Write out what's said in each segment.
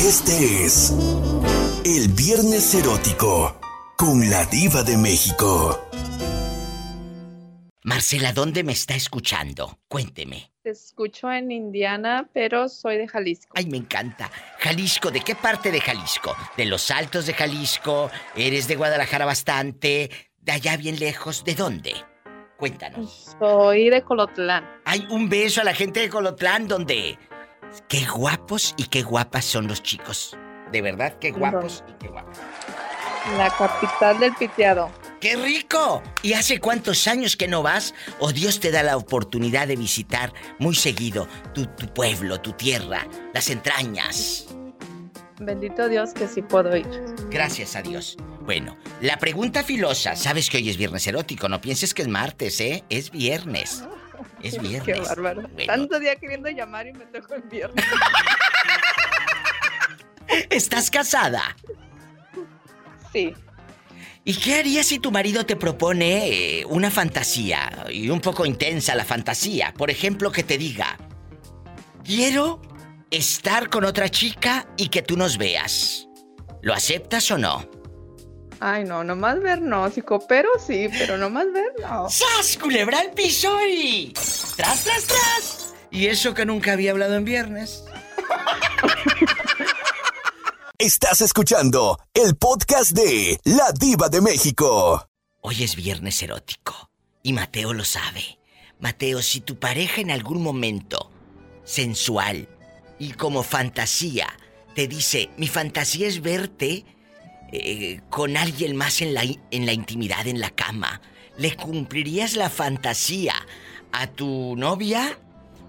Este es el Viernes Erótico con la Diva de México. Marcela, ¿dónde me está escuchando? Cuénteme. Te escucho en Indiana, pero soy de Jalisco. Ay, me encanta. Jalisco, ¿de qué parte de Jalisco? ¿De los altos de Jalisco? ¿Eres de Guadalajara bastante? ¿De allá bien lejos? ¿De dónde? Cuéntanos. Soy de Colotlán. Hay un beso a la gente de Colotlán donde Qué guapos y qué guapas son los chicos. De verdad, qué guapos y qué guapas. La capital del piteado. ¡Qué rico! ¿Y hace cuántos años que no vas? ¿O Dios te da la oportunidad de visitar muy seguido tu, tu pueblo, tu tierra, las entrañas? Bendito Dios que sí puedo ir. Gracias a Dios. Bueno, la pregunta filosa. Sabes que hoy es viernes erótico, no pienses que es martes, ¿eh? Es viernes. Es viernes. Qué bárbaro. Tanto día queriendo llamar y me tocó el viernes. ¿Estás casada? Sí. ¿Y qué harías si tu marido te propone eh, una fantasía y un poco intensa la fantasía? Por ejemplo, que te diga, quiero estar con otra chica y que tú nos veas. ¿Lo aceptas o no? Ay, no, nomás ver no, si coopero sí, pero nomás ver no. ¡Sas! Culebra el piso y. ¡Tras, tras, tras! Y eso que nunca había hablado en viernes. Estás escuchando el podcast de La Diva de México. Hoy es viernes erótico y Mateo lo sabe. Mateo, si tu pareja en algún momento sensual y como fantasía te dice, mi fantasía es verte eh, con alguien más en la, en la intimidad, en la cama, ¿le cumplirías la fantasía a tu novia?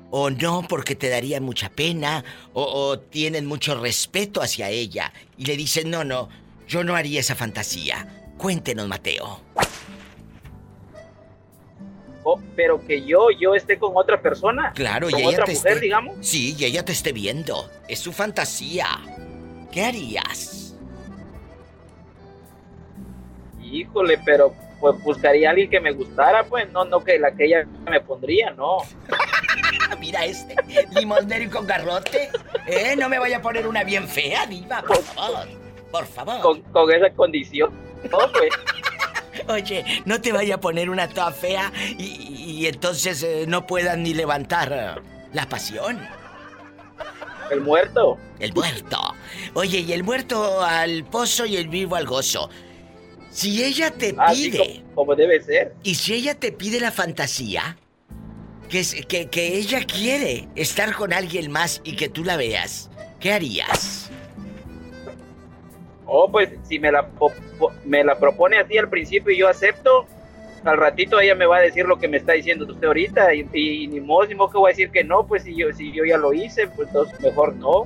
¿O no porque te daría mucha pena? O, tienen mucho respeto hacia ella? Y le dicen, no, no, yo no haría esa fantasía. Cuéntenos, Mateo. Oh, pero que yo, yo esté con otra persona. Claro, y ella otra te mujer, digamos. Sí, y ella te esté viendo. Es su fantasía. ¿Qué harías? Híjole, pero pues buscaría a alguien que me gustara, pues no, no que la que ella me pondría, no. Mira este, limonero con garrote. ¿Eh? No me vaya a poner una bien fea, diva, por favor. Por favor. Con, esa condición. pues. Oye, no te vaya a poner una toda fea y, entonces eh, no puedan ni levantar eh, la pasión. El muerto. El muerto. Oye, y el muerto al pozo y el vivo al gozo. Si ella te pide. como, debe ser. Y si ella te pide la fantasía, que, que, que ella quiere estar con alguien más y que tú la veas, ¿qué harías? Oh, pues si me la, me la propone así al principio y yo acepto, al ratito ella me va a decir lo que me está diciendo usted ahorita y, ni modo, ni modo que voy a decir que no, pues si yo, si yo ya lo hice, pues entonces mejor no.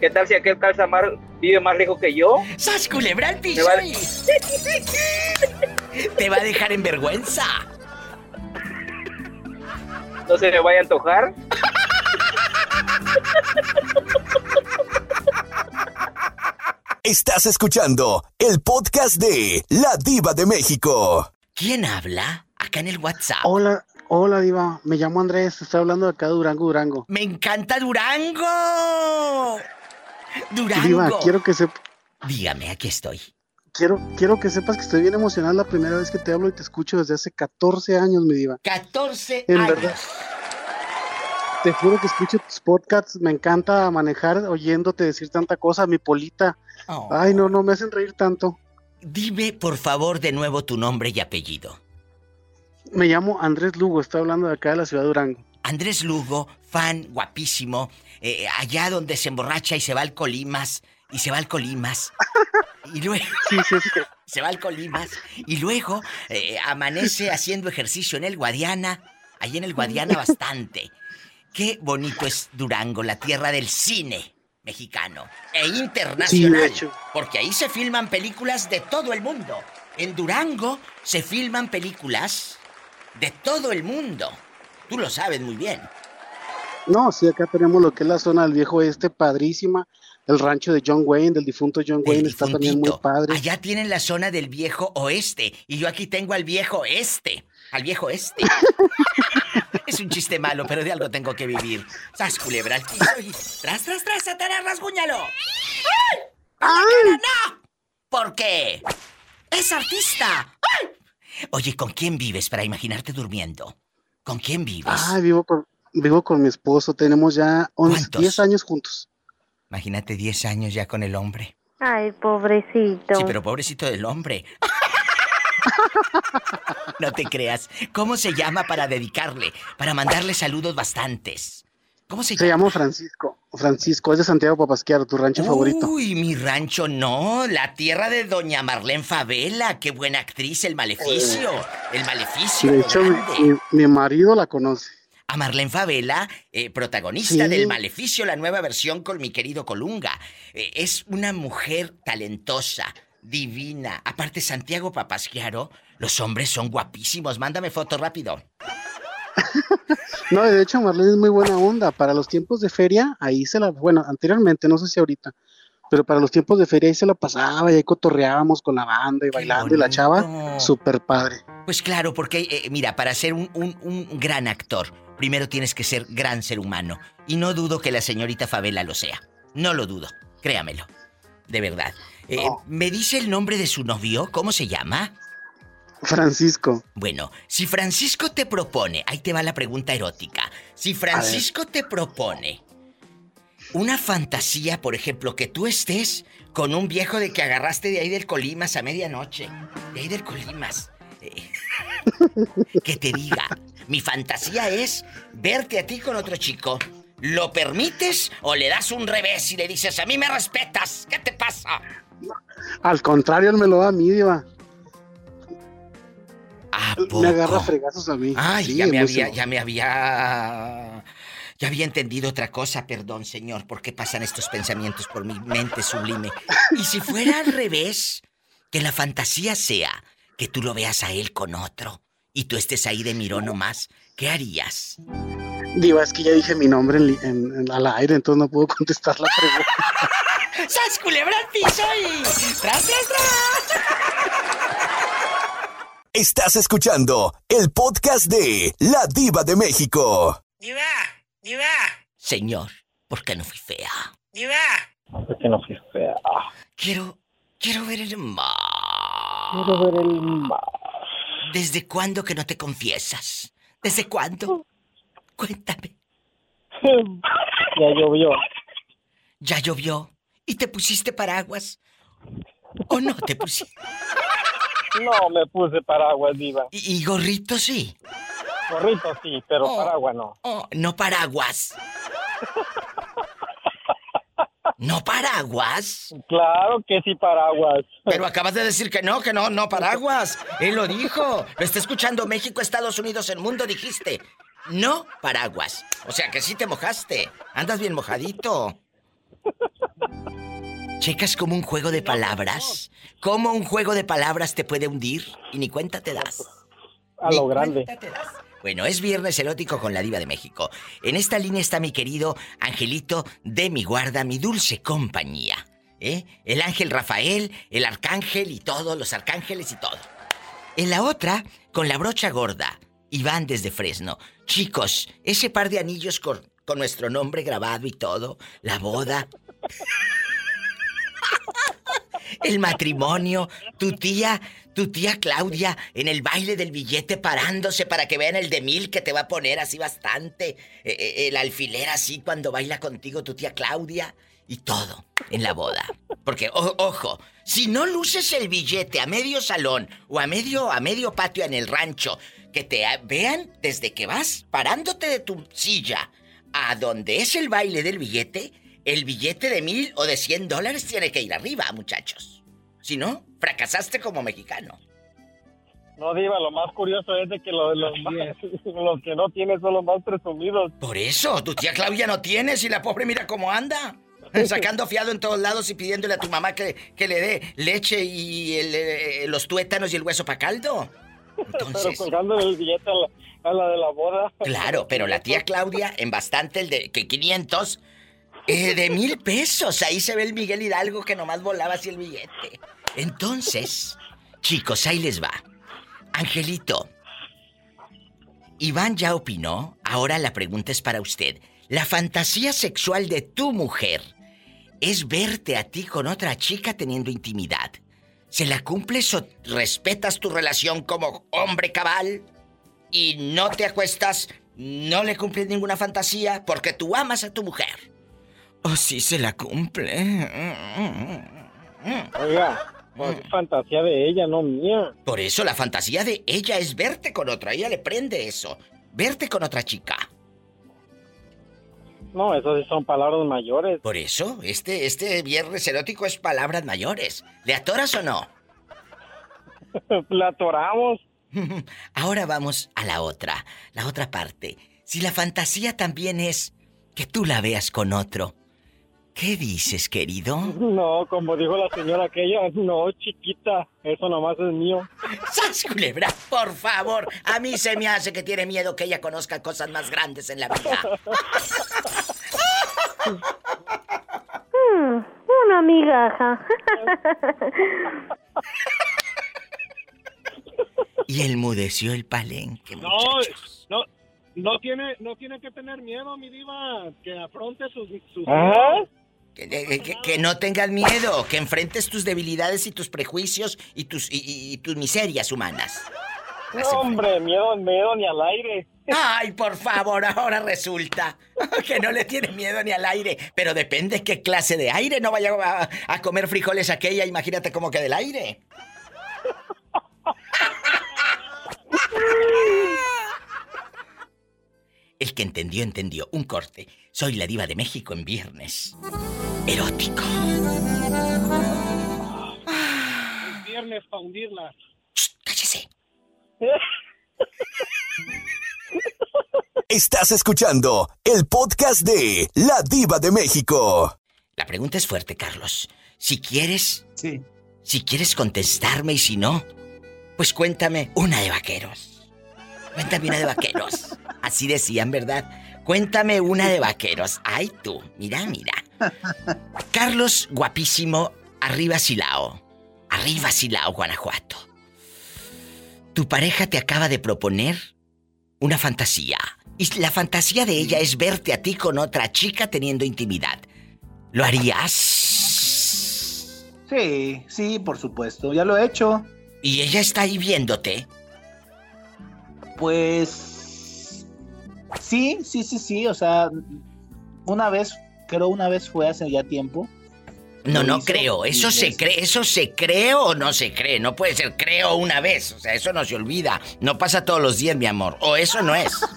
¿Qué tal si aquel calzamar vive más lejos que yo? ¡Sas culebra al piso! Te va a dejar en vergüenza. No se me vaya a antojar. Estás escuchando el podcast de La Diva de México. ¿Quién habla? Acá en el WhatsApp. Hola, hola Diva. Me llamo Andrés. Estoy hablando de acá de Durango, Durango. ¡Me encanta Durango! Durango. quiero que sepas. Dígame, aquí estoy. Quiero, quiero que sepas que estoy bien emocionada la primera vez que te hablo y te escucho desde hace 14 años, mi diva. 14 en años. verdad. Te juro que escucho tus podcasts, me encanta manejar oyéndote decir tanta cosa, mi polita. Oh. Ay, no, no me hacen reír tanto. Dime, por favor, de nuevo tu nombre y apellido. Me llamo Andrés Lugo, estoy hablando de acá de la ciudad de Durango. Andrés Lugo, fan guapísimo, eh, allá donde se emborracha y se va al Colimas, y se va al Colimas. Y luego se va al Colimas y luego eh, amanece haciendo ejercicio en el Guadiana, allí en el Guadiana bastante. Qué bonito es Durango, la tierra del cine mexicano e internacional, porque ahí se filman películas de todo el mundo. En Durango se filman películas de todo el mundo. Tú lo sabes muy bien. No, sí, acá tenemos lo que es la zona del viejo este, padrísima. El rancho de John Wayne, del difunto John Wayne, está también muy padre. Allá tienen la zona del viejo oeste. Y yo aquí tengo al viejo este. Al viejo este. Es un chiste malo, pero de algo tengo que vivir. ¡Sas, culebra al y... ¡Tras, tras, tras, Satanás, rasguñalo! ¡Ay! ¡Ay! ¡No! ¿Por qué? ¡Es artista! ¡Ay! Oye, ¿con quién vives para imaginarte durmiendo? ¿Con quién vives? Ah, vivo con, vivo con mi esposo. Tenemos ya 11, 10 años juntos. Imagínate 10 años ya con el hombre. Ay, pobrecito. Sí, pero pobrecito del hombre. no te creas. ¿Cómo se llama para dedicarle? Para mandarle saludos bastantes. ¿Cómo se, se llama? Francisco. Francisco, es de Santiago Papasquiaro, tu rancho favorito. Uy, mi rancho no, la tierra de doña Marlene Favela, qué buena actriz, el maleficio, el maleficio. De hecho, mi, marido la conoce. A Marlene Favela, eh, protagonista del Maleficio, la nueva versión con mi querido Colunga. Eh, es una mujer talentosa, divina. Aparte, Santiago Papasquiaro, los hombres son guapísimos. Mándame foto rápido. No, de hecho Marlene es muy buena onda. Para los tiempos de feria, ahí se la, bueno, anteriormente, no sé si ahorita, pero para los tiempos de feria ahí se la pasaba y ahí cotorreábamos con la banda y bailando y la chava, súper padre. Pues claro, porque eh, mira, para ser un, un, gran actor, primero tienes que ser gran ser humano. Y no dudo que la señorita Favela lo sea. No lo dudo, créamelo. De verdad. Eh, ¿Me dice el nombre de su novio? ¿Cómo se llama? Francisco. Bueno, si Francisco te propone, ahí te va la pregunta erótica. Si Francisco te propone una fantasía, por ejemplo, que tú estés con un viejo de que agarraste de ahí del Colimas a medianoche, de ahí del Colimas, eh, que te diga, mi fantasía es verte a ti con otro chico. ¿Lo permites o le das un revés y le dices, a mí me respetas? ¿Qué te pasa? Al contrario, él me lo da a mí, Diva. Me agarra fregazos a mí. Ay, ya me había, ya me había. Ya había entendido otra cosa, perdón, señor, ¿por qué pasan estos pensamientos por mi mente sublime? Y si fuera al revés, que la fantasía sea que tú lo veas a él con otro y tú estés ahí de mirón nomás, ¿qué harías? Diva, es que ya dije mi nombre en, al aire, entonces no puedo contestar la pregunta. ¡Sas culebra al piso y... ¡Tras, tras, tras! Estás escuchando el podcast de La Diva de México. Diva, diva. Señor, ¿por qué no fui fea? Diva. ¿Por qué no fui fea? Quiero, quiero ver el mar. Quiero ver el mar. ¿Desde cuándo que no te confiesas? ¿Desde cuándo? Cuéntame. ya llovió. ¿Ya llovió? ¿Y te pusiste paraguas? ¿O no te pusiste? No, me puse paraguas, diva. ¿Y, gorrito sí? Gorrito sí, pero oh, paraguas no. Oh, no paraguas. ¿No paraguas? Claro que sí, paraguas. Pero acabas de decir que no, que no, no paraguas. Él lo dijo. Lo está escuchando México, Estados Unidos, el mundo, dijiste. No paraguas. O sea que sí te mojaste. Andas bien mojadito. ¿Checas como un juego de palabras? ¿Cómo un juego de palabras te puede hundir? Y ni cuenta te das. A lo grande. Bueno, es viernes erótico con la diva de México. En esta línea está mi querido Angelito de mi guarda, mi dulce compañía. ¿Eh? El ángel Rafael, el arcángel y todos los arcángeles y todo. En la otra, con la brocha gorda, Iván desde Fresno. Chicos, ese par de anillos con, con nuestro nombre grabado y todo, la boda. El matrimonio, tu tía, tu tía Claudia en el baile del billete parándose para que vean el de mil que te va a poner así bastante, e, e, el alfiler así cuando baila contigo tu tía Claudia y todo en la boda. Porque ojo, si no luces el billete a medio salón o a medio a medio patio en el rancho, que te vean desde que vas parándote de tu silla a donde es el baile del billete, el billete de mil o de cien dólares tiene que ir arriba, muchachos. Si no, fracasaste como mexicano. No, Diva, lo más curioso es de que los, los, que no tienen son los más presumidos. Por eso, tu tía Claudia no tiene, y la pobre mira cómo anda. Sacando fiado en todos lados y pidiéndole a tu mamá que, que le dé leche y eh, los tuétanos y el hueso para caldo. Entonces... Pero colgando el billete a la, de la boda. Claro, pero la tía Claudia, en bastante el de que 500, eh, de mil pesos. Ahí se ve el Miguel Hidalgo que nomás volaba así el billete. Entonces, chicos, ahí les va. Angelito, Iván ya opinó Ahora la pregunta es para usted. La fantasía sexual de tu mujer es verte a ti con otra chica teniendo intimidad. ¿Se la cumples o respetas tu relación como hombre cabal? Y no te acuestas, no le cumples ninguna fantasía porque tú amas a tu mujer. ¿O sí se la cumple? Oiga, pues es fantasía de ella, no mía. Por eso la fantasía de ella es verte con otra. ella le prende eso. Verte con otra chica. No, eso sí son palabras mayores. Por eso, este, este viernes erótico es palabras mayores. ¿Le atoras o no? La atoramos. Ahora vamos a la otra, la otra parte. Si la fantasía también es que tú la veas con otro, ¿qué dices, querido? No, como dijo la señora aquella, no, chiquita, eso nomás es mío. ¡Sas, culebra! Por favor, a mí se me hace que tiene miedo que ella conozca cosas más grandes en la vida. Hmm, una migaja. y enmudeció el palenque, No, no, no tiene, no tiene que tener miedo, mi diva, que afronte sus... Que, no tengas miedo, que enfrentes tus debilidades y tus prejuicios y tus, y, tus miserias humanas. No, hombre, miedo, miedo ni al aire. Ay, por favor, ahora resulta que no le tiene miedo ni al aire. Pero depende qué clase de aire. No vaya a, a comer frijoles aquella, imagínate cómo que del aire. El que entendió, entendió. Un corte. Soy la diva de México en viernes. Erótico. viernes para hundirla. cállese. Estás escuchando el podcast de La Diva de México. La pregunta es fuerte, Carlos. Si quieres. Sí. Si quieres contestarme y si no, pues cuéntame una de vaqueros. Cuéntame una de vaqueros. Así decían, ¿verdad? Cuéntame una de vaqueros. Ay, tú. Mira, mira. Carlos, guapísimo, arriba Silao. Arriba Silao, Guanajuato. Tu pareja te acaba de proponer una fantasía. Y la fantasía de ella es verte a ti con otra chica teniendo intimidad. ¿Lo harías? Sí, sí, por supuesto. Ya lo he hecho. ¿Y ella está ahí viéndote? Pues... Sí, sí, sí, sí. O sea, una vez, creo una vez fue hace ya tiempo. No, no creo. Eso se cree, eso se cree o no se cree. No puede ser creo una vez. O sea, eso no se olvida. No pasa todos los días, mi amor. O eso no es. o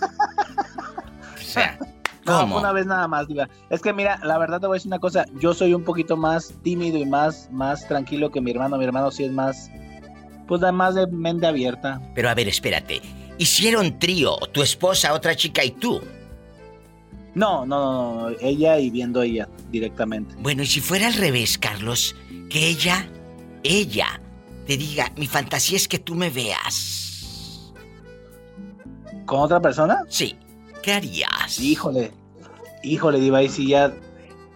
sea, ¿cómo? una vez nada más, diga. Es que mira, la verdad te voy a decir una cosa. Yo soy un poquito más tímido y más, más tranquilo que mi hermano. Mi hermano sí es más, pues da más de mente abierta. Pero a ver, espérate. Hicieron trío, tu esposa, otra chica y tú. No, no, no, ella y viendo ella directamente. Bueno, y si fuera al revés, Carlos, que ella, ella, te diga, mi fantasía es que tú me veas. ¿Con otra persona? Sí. ¿Qué harías? Híjole, híjole, Diva, y si ya...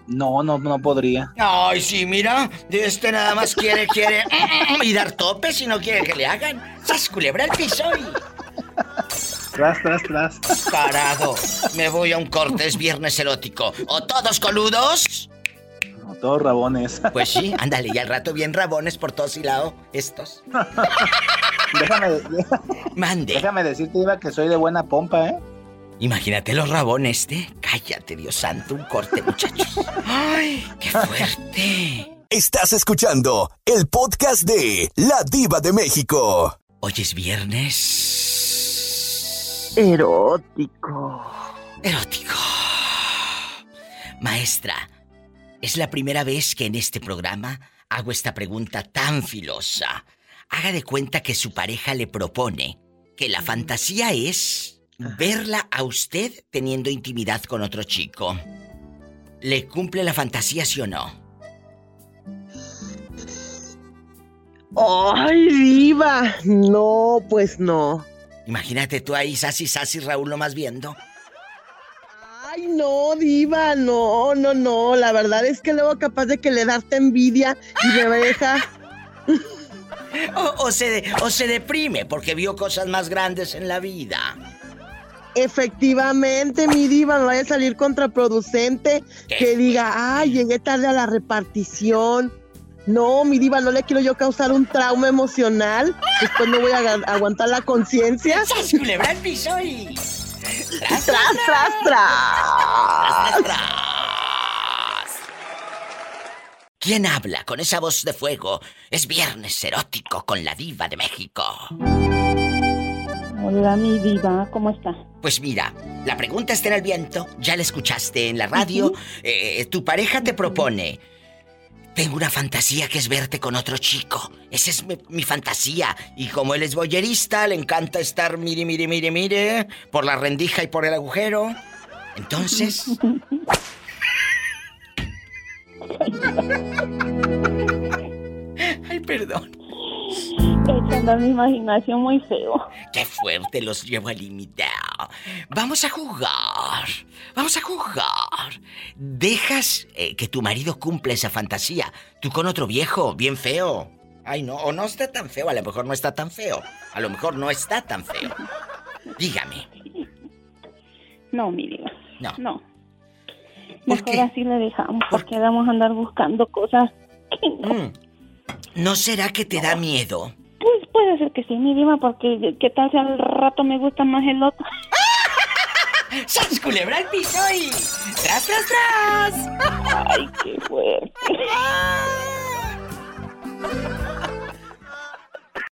No, no, no podría. Ay, sí, mira, este nada más quiere, quiere... y dar topes y no quiere que le hagan. ¡Sas culebra el piso y... Tras, tras, tras. Parado. Me voy a un corte, es viernes erótico. ¿O todos coludos? O todos rabones. Pues sí, ándale, y al rato bien rabones por todos y lado. Estos. déjame, Mande. Déjame decirte, Iba, que soy de buena pompa, ¿eh? Imagínate los rabones, ¿eh? Cállate, Dios santo, un corte, muchachos. ¡Ay, qué fuerte! Estás escuchando el podcast de La Diva de México. Hoy es viernes. Erótico. Erótico. Maestra, es la primera vez que en este programa hago esta pregunta tan filosa. Haga de cuenta que su pareja le propone que la fantasía es verla a usted teniendo intimidad con otro chico. ¿Le cumple la fantasía, sí o no? ¡Ay, diva! No, pues no. Imagínate tú ahí, Sasi, Sasi, Raúl, lo más viendo. Ay, no, diva, no, no, no. La verdad es que luego capaz de que le daste envidia y me deja... o, se, o se deprime porque vio cosas más grandes en la vida. Efectivamente, mi diva, no vaya a salir contraproducente que diga, ay, llegué tarde a la repartición. No, mi diva, no le quiero yo causar un trauma emocional. Después no voy a aguantar la conciencia. ¡Sas, culebra el piso y... ¡Tras, tras, tras! tras, tras, ¿Quién habla con esa voz de fuego? Es viernes erótico con la diva de México. Hola, mi diva, ¿cómo está? Pues mira, la pregunta está en el viento, ya la escuchaste en la radio. Eh, tu pareja te propone tengo una fantasía que es verte con otro chico. Esa es mi, fantasía. Y como él es boyerista, le encanta estar mire, mire, mire, mire, por la rendija y por el agujero. Entonces... Ay, perdón. Echando mi imaginación muy feo. Qué fuerte los llevo a límite. Vamos a jugar. Vamos a jugar. Dejas eh, que tu marido cumpla esa fantasía. Tú con otro viejo, bien feo. Ay, no, o no está tan feo, a lo mejor no está tan feo. A lo mejor no está tan feo. Dígame. No, mi No. No. Mejor así le dejamos, porque vamos a andar buscando cosas mm. No. será que te da miedo? Pues puede ser que sí, mi diva, porque qué tal si al rato me gusta más el otro. ¡Sas culebra el piso y... ¡Tras, tras, tras! ¡Ay, qué fuerte!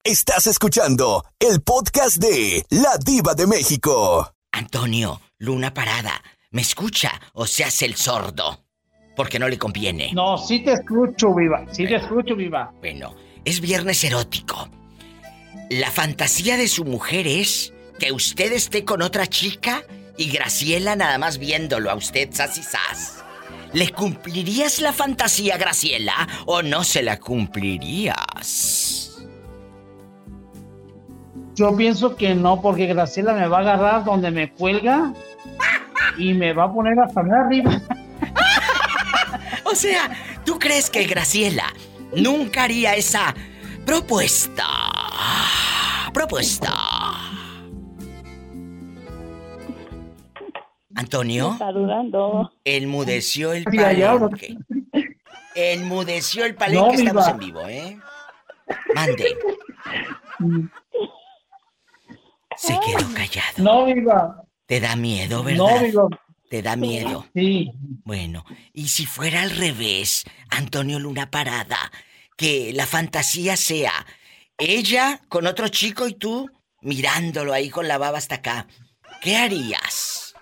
Estás escuchando el podcast de La Diva de México. Antonio, Luna Parada, ¿me escucha o se hace el sordo? Porque no le conviene. No, sí te escucho, viva. Sí te escucho, viva. Bueno, es viernes erótico. La fantasía de su mujer es que usted esté con otra chica y Graciela nada más viéndolo a usted, sas y sas. ¿Le cumplirías la fantasía, Graciela, o no se la cumplirías? Yo pienso que no, porque Graciela me va a agarrar donde me cuelga y me va a poner hasta arriba. O sea, ¿tú crees que Graciela nunca haría esa propuesta? Propuesta. Antonio. Está dudando. Enmudeció el palenque. Enmudeció el palenque, estamos en vivo, ¿eh? Mande. Se quedó callado. No, viva. Te da miedo, ¿verdad? No, viva. Te da miedo. Sí. Bueno, y si fuera al revés, Antonio Luna Parada, que la fantasía sea ella con otro chico y tú mirándolo ahí con la baba hasta acá, ¿qué harías?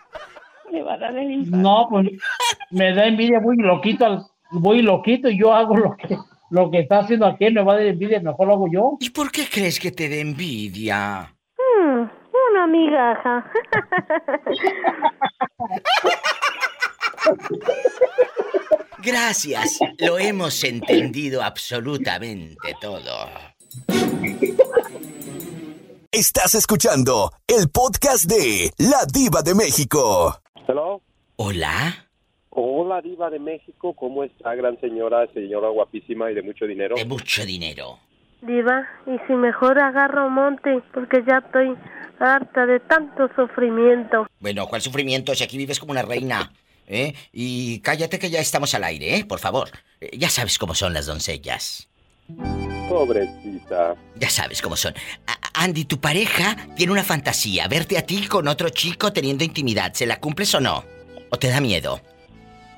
me va a dar el No, pues me da envidia, voy loquito, voy loquito y yo hago lo que, lo que está haciendo aquí, me va a dar envidia, mejor lo hago yo. ¿Y por qué crees que te dé envidia? Una. Gracias, lo hemos entendido absolutamente todo. Estás escuchando el podcast de La Diva de México. Hola. Hola, Diva de México. ¿Cómo está, gran señora, señora guapísima y de mucho dinero? De mucho dinero. Diva, y si mejor agarro monte, porque ya estoy harta de tanto sufrimiento. Bueno, ¿cuál sufrimiento? Si aquí vives como una reina. ¿Eh? Y cállate que ya estamos al aire, ¿eh? Por favor. Eh, ya sabes cómo son las doncellas. Pobrecita. Ya sabes cómo son. Andy, tu pareja tiene una fantasía, verte a ti con otro chico teniendo intimidad. ¿Se la cumples o no? ¿O te da miedo?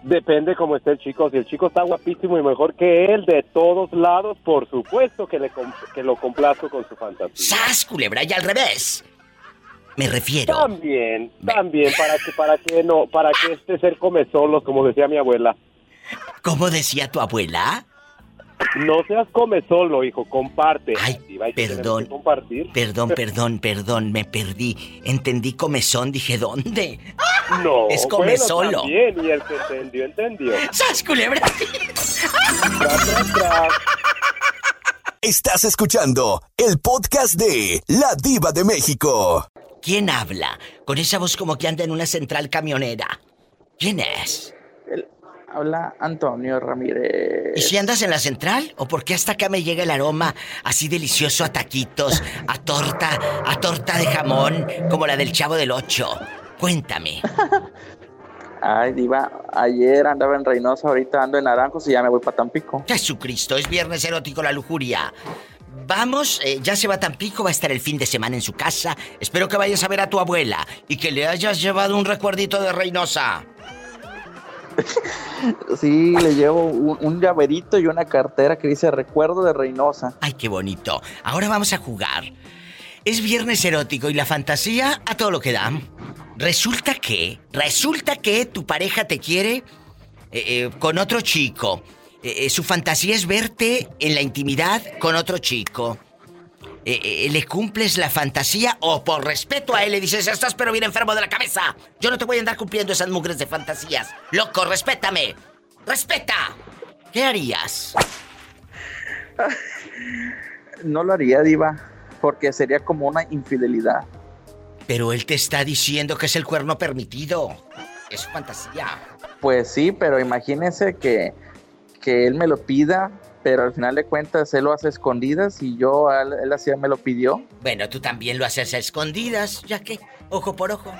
Depende cómo esté el chico. Si el chico está guapísimo y mejor que él de todos lados, por supuesto que, le que lo complazco con su fantasía. ¡Sas, culebra! Y al revés. Me refiero. También, también, para que, para que no, para que este ser come solos, como decía mi abuela. ¿Cómo decía tu abuela? No seas come solo, hijo, comparte. Ay, perdón. Compartir. Perdón, perdón, perdón, me perdí. Entendí comezón, dije, ¿dónde? No, es come solo. Bien, y el que entendió, entendió. ¡Sas, culebra! Estás escuchando el podcast de La Diva de México. ¿Quién habla? Con esa voz como que anda en una central camionera. ¿Quién es? Habla Antonio Ramírez. ¿Y si andas en la central? ¿O por qué hasta acá me llega el aroma así delicioso a taquitos, a torta, a torta de jamón, como la del Chavo del Ocho? Cuéntame. Ay, Diva, ayer andaba en Reynosa, ahorita ando en Naranjos y ya me voy para Tampico. Jesucristo, es viernes erótico la lujuria. Vamos, eh, ya se va a Tampico, va a estar el fin de semana en su casa. Espero que vayas a ver a tu abuela y que le hayas llevado un recuerdito de Reynosa. sí, le llevo un, un, llaverito y una cartera que dice recuerdo de Reynosa. Ay, qué bonito. Ahora vamos a jugar. Es viernes erótico y la fantasía a todo lo que da. Resulta que, resulta que tu pareja te quiere eh, eh, con otro chico. Eh, su fantasía es verte en la intimidad con otro chico. ¿Le cumples la fantasía o por respeto a él le dices, estás pero bien enfermo de la cabeza? Yo no te voy a andar cumpliendo esas mugres de fantasías. Loco, respétame. Respeta. ¿Qué harías? No lo haría, diva, porque sería como una infidelidad. Pero él te está diciendo que es el cuerno permitido. Es fantasía. Pues sí, pero imagínese que, que él me lo pida, pero al final de cuentas él lo hace a escondidas y yo, él, él así me lo pidió. Bueno, tú también lo haces a escondidas, ya que, ojo por ojo.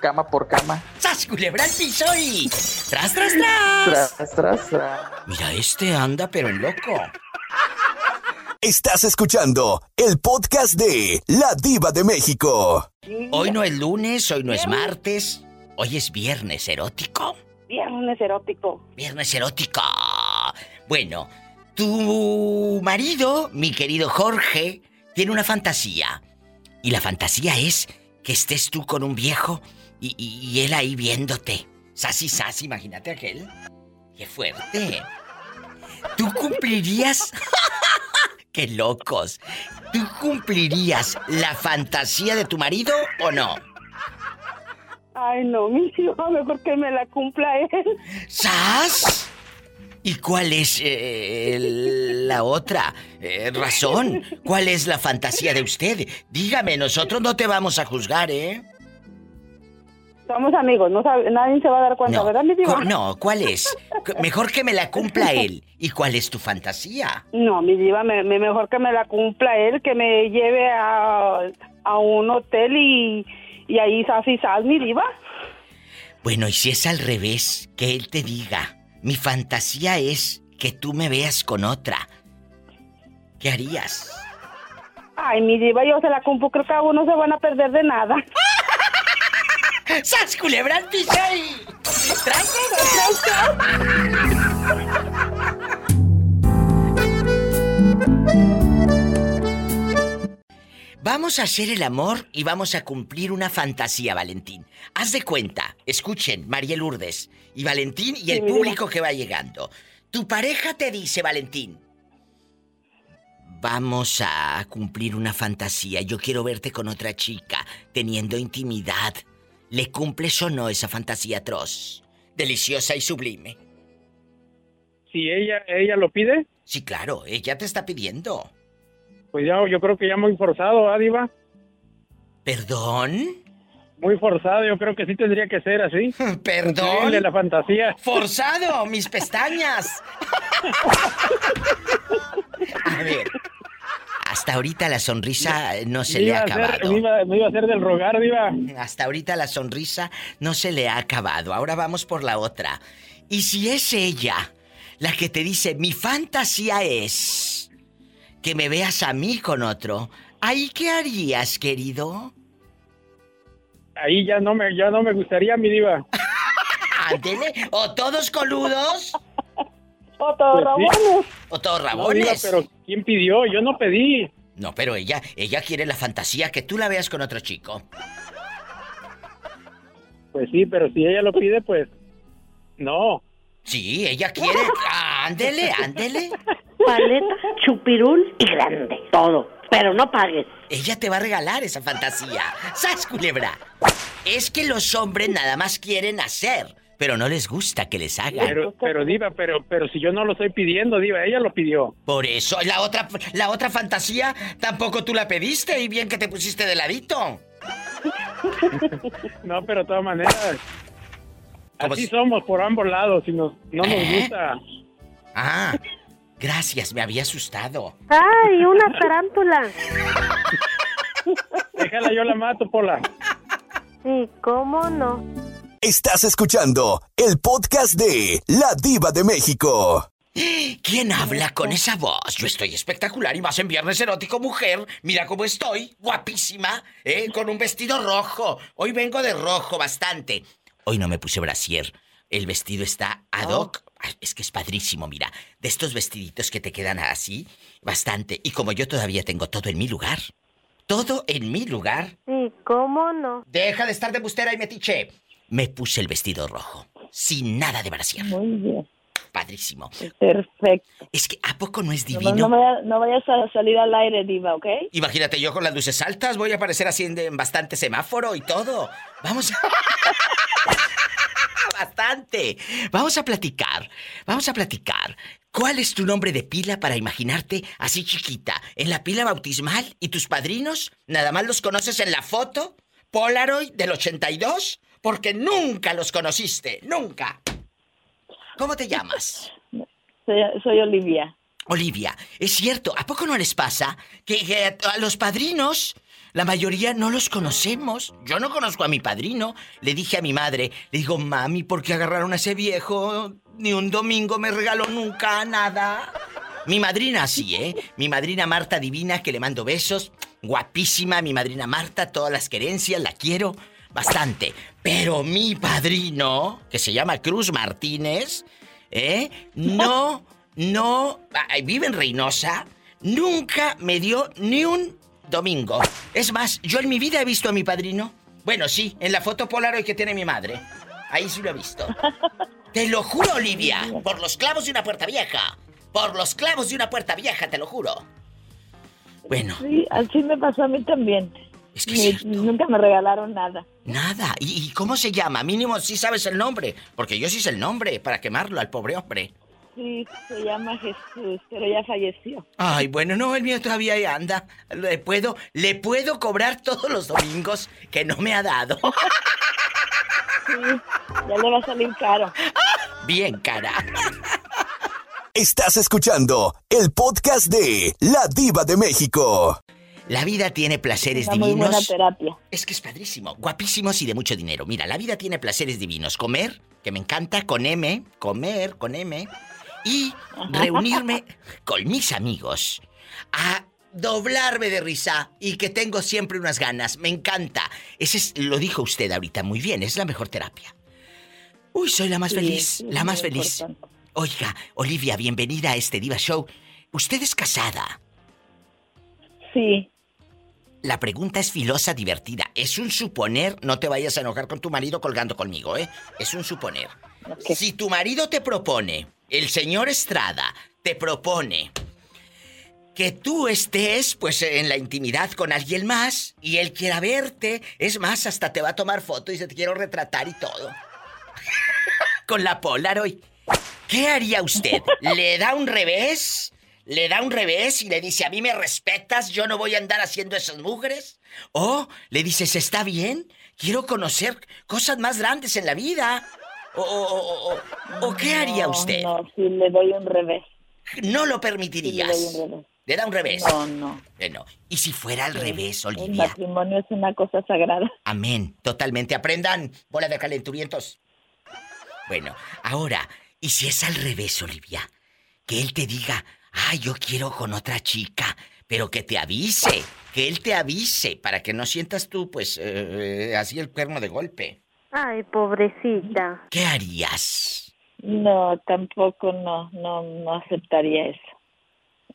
Cama por cama. ¡Sas, culebra al piso y... ¡Tras, tras, tras! Tras, tras, tras. Mira, este anda pero en loco. Estás escuchando el podcast de La Diva de México. Hoy no es lunes, hoy no es martes, hoy es viernes erótico. Viernes erótico. Viernes erótico. Bueno, tu marido, mi querido Jorge, tiene una fantasía. Y la fantasía es que estés tú con un viejo y, y él ahí viéndote. Sasi, sasi, imagínate aquel. ¡Qué fuerte! ¿Tú cumplirías? ¡Qué locos! ¿Tú cumplirías la fantasía de tu marido o no? Ay, no, mi hijo, mejor que me la cumpla él. ¿Sas? ¿Y cuál es eh, el- la otra eh, razón? ¿Cuál es la fantasía de usted? Dígame, nosotros no te vamos a juzgar, ¿eh? Somos amigos, no sabe- nadie se va a dar cuenta, No, ¿verdad, mi diva? no, ¿cuál es? Mejor que me la cumpla él. ¿Y cuál es tu fantasía? No, mi diva, me, me- mejor que me la cumpla él, que me lleve a, a un hotel y, y ahí sas y sas, mi diva. Bueno, y si es al revés, que él te diga, mi fantasía es que tú me veas con otra. ¿Qué harías? Ay, mi diva, yo se la cumplo, creo que a uno se van a perder de nada. ¡Sas, culebra al piso y- Vamos a hacer el amor y vamos a cumplir una fantasía, Valentín. Haz de cuenta, escuchen, María Lourdes y Valentín y el Sí, público que va llegando. Tu pareja te dice, Valentín, vamos a cumplir una fantasía. Yo quiero verte con otra chica, teniendo intimidad. ¿Le cumples o no esa fantasía atroz? Deliciosa y sublime. Si ella, ella lo pide, Sí, claro, ella te está pidiendo. Pues ya yo creo que ya muy forzado, ¿ah, Diva? ¿Perdón? Muy forzado, yo creo que sí tendría que ser así. Perdón. Cumplirle la fantasía. ¡Forzado! ¡Mis pestañas! A ver. Hasta ahorita la sonrisa no se le ha hacer- acabado. me, iba, me iba a hacer del rogar, Diva. Hasta ahorita la sonrisa no se le ha acabado. Ahora vamos por la otra. Y si es ella la que te dice, mi fantasía es que me veas a mí con otro, ¿ahí qué harías, querido? Ahí ya no me, ya no me gustaría, mi Diva. Ándele, o todos coludos, O todos Pues sí. rabones. o todos No, Diva, rabones. pero ¿quién pidió? Yo no pedí. No, pero ella, ella quiere la fantasía que tú la veas con otro chico. Pues sí, pero si ella lo pide, pues no. Sí, ella quiere. Ándele, ándele. Paleta, chupirul y grande. Todo. Pero no pagues. Ella te va a regalar esa fantasía. ¡Sas, culebra! Es que los hombres nada más quieren hacer, pero no les gusta que les hagan. Pero, pero Diva, pero, pero si yo no lo estoy pidiendo, Diva, ella lo pidió. Por eso, la otra, la otra fantasía tampoco tú la pediste y bien que te pusiste de ladito. No, pero de todas maneras, Así somos por ambos lados y nos, no nos ¿Eh? gusta. Ah, gracias, me había asustado. ¡Ay, una tarántula! Déjala, yo la mato, Pola. Sí, ¿cómo no? Estás escuchando el podcast de La Diva de México. ¿Quién habla con esa voz? Yo estoy espectacular y más en Viernes Erótico, mujer. Mira cómo estoy, guapísima, ¿eh? Con un vestido rojo. Hoy vengo de rojo bastante. Hoy no me puse brasier. El vestido está ad hoc. Es que es padrísimo, mira. De estos vestiditos que te quedan así, bastante. Y como yo todavía tengo todo en mi lugar. Todo en mi lugar. Sí, ¿cómo no? Deja de estar de bustera y metiche. Me puse el vestido rojo. Sin nada de brasier. Muy bien padrísimo. Perfecto. Es que, ¿a poco no es divino? No, vayas a salir al aire, Diva, ¿ok? Imagínate, yo con las luces altas voy a aparecer así en, bastante semáforo y todo. Vamos a... bastante. Vamos a platicar. Vamos a platicar. ¿Cuál es tu nombre de pila para imaginarte así chiquita? ¿En la pila bautismal? ¿Y tus padrinos? ¿Nada más los conoces en la foto? ¿Polaroid del 82? Porque nunca los conociste. Nunca. ¿Cómo te llamas? Soy, Olivia. Olivia, es cierto, ¿a poco no les pasa que, a los padrinos la mayoría no los conocemos. Yo no conozco a mi padrino. Le dije a mi madre, le digo, mami, ¿por qué agarraron a ese viejo? Ni un domingo me regaló nunca nada. Mi madrina sí, ¿eh? Mi madrina Marta Divina, que le mando besos. Guapísima, mi madrina Marta, todas las querencias, la quiero bastante. Pero mi padrino, que se llama Cruz Martínez, ¿eh? No, no, vive en Reynosa, nunca me dio ni un domingo. Es más, yo en mi vida he visto a mi padrino. Bueno, sí, en la foto Polaroid que tiene mi madre. Ahí sí lo he visto. Te lo juro, Olivia, por los clavos de una puerta vieja. Por los clavos de una puerta vieja, te lo juro. Bueno. Sí, así me pasó a mí también. Es que nunca me regalaron nada. Nada. ¿Y, cómo se llama? Mínimo sí sabes el nombre. Porque yo sí sé el nombre para quemarlo al pobre hombre. Sí, se llama Jesús, pero ya falleció. Ay, bueno, no, el mío todavía ahí anda. Le puedo, le puedo cobrar todos los domingos que no me ha dado. Sí, ya le va a salir caro. Bien cara. Estás escuchando el podcast de La Diva de México. La vida tiene placeres divinos. terapia. Es que es padrísimo, guapísimos y de mucho dinero. Mira, la vida tiene placeres divinos. Comer, que me encanta, con M, comer, con M. Y reunirme con mis amigos a doblarme de risa y que tengo siempre unas ganas. Me encanta. Ese es, lo dijo usted ahorita muy bien, es la mejor terapia. Uy, soy la más feliz, la más feliz. Oiga, Olivia, bienvenida a este Diva Show. ¿Usted es casada? Sí. La pregunta es filosa, divertida. Es un suponer, no te vayas a enojar con tu marido colgando conmigo, ¿eh? Es un suponer. Si tu marido te propone, el señor Estrada te propone que tú estés, pues, en la intimidad con alguien más y él quiera verte, es más, hasta te va a tomar foto y se te quiero retratar y todo. con la Polaroid. ¿Qué haría usted? ¿Le da un revés? le da un revés y le dice, a mí me respetas, yo no voy a andar haciendo esas mujeres. O le dices, está bien, quiero conocer cosas más grandes en la vida. O, o, ¿qué haría usted? No, si le doy un revés. No lo permitirías. le, da un revés. No, no. Bueno, ¿y si fuera al revés, Olivia? El matrimonio es una cosa sagrada. Amén. Totalmente. Aprendan, bola de calenturientos. Bueno, ahora, ¿y si es al revés, Olivia? Que él te diga, ay, yo quiero con otra chica, pero que te avise, que él te avise, para que no sientas tú, pues, eh, así el cuerno de golpe. Ay, pobrecita. ¿Qué harías? No, tampoco no, no, no aceptaría eso.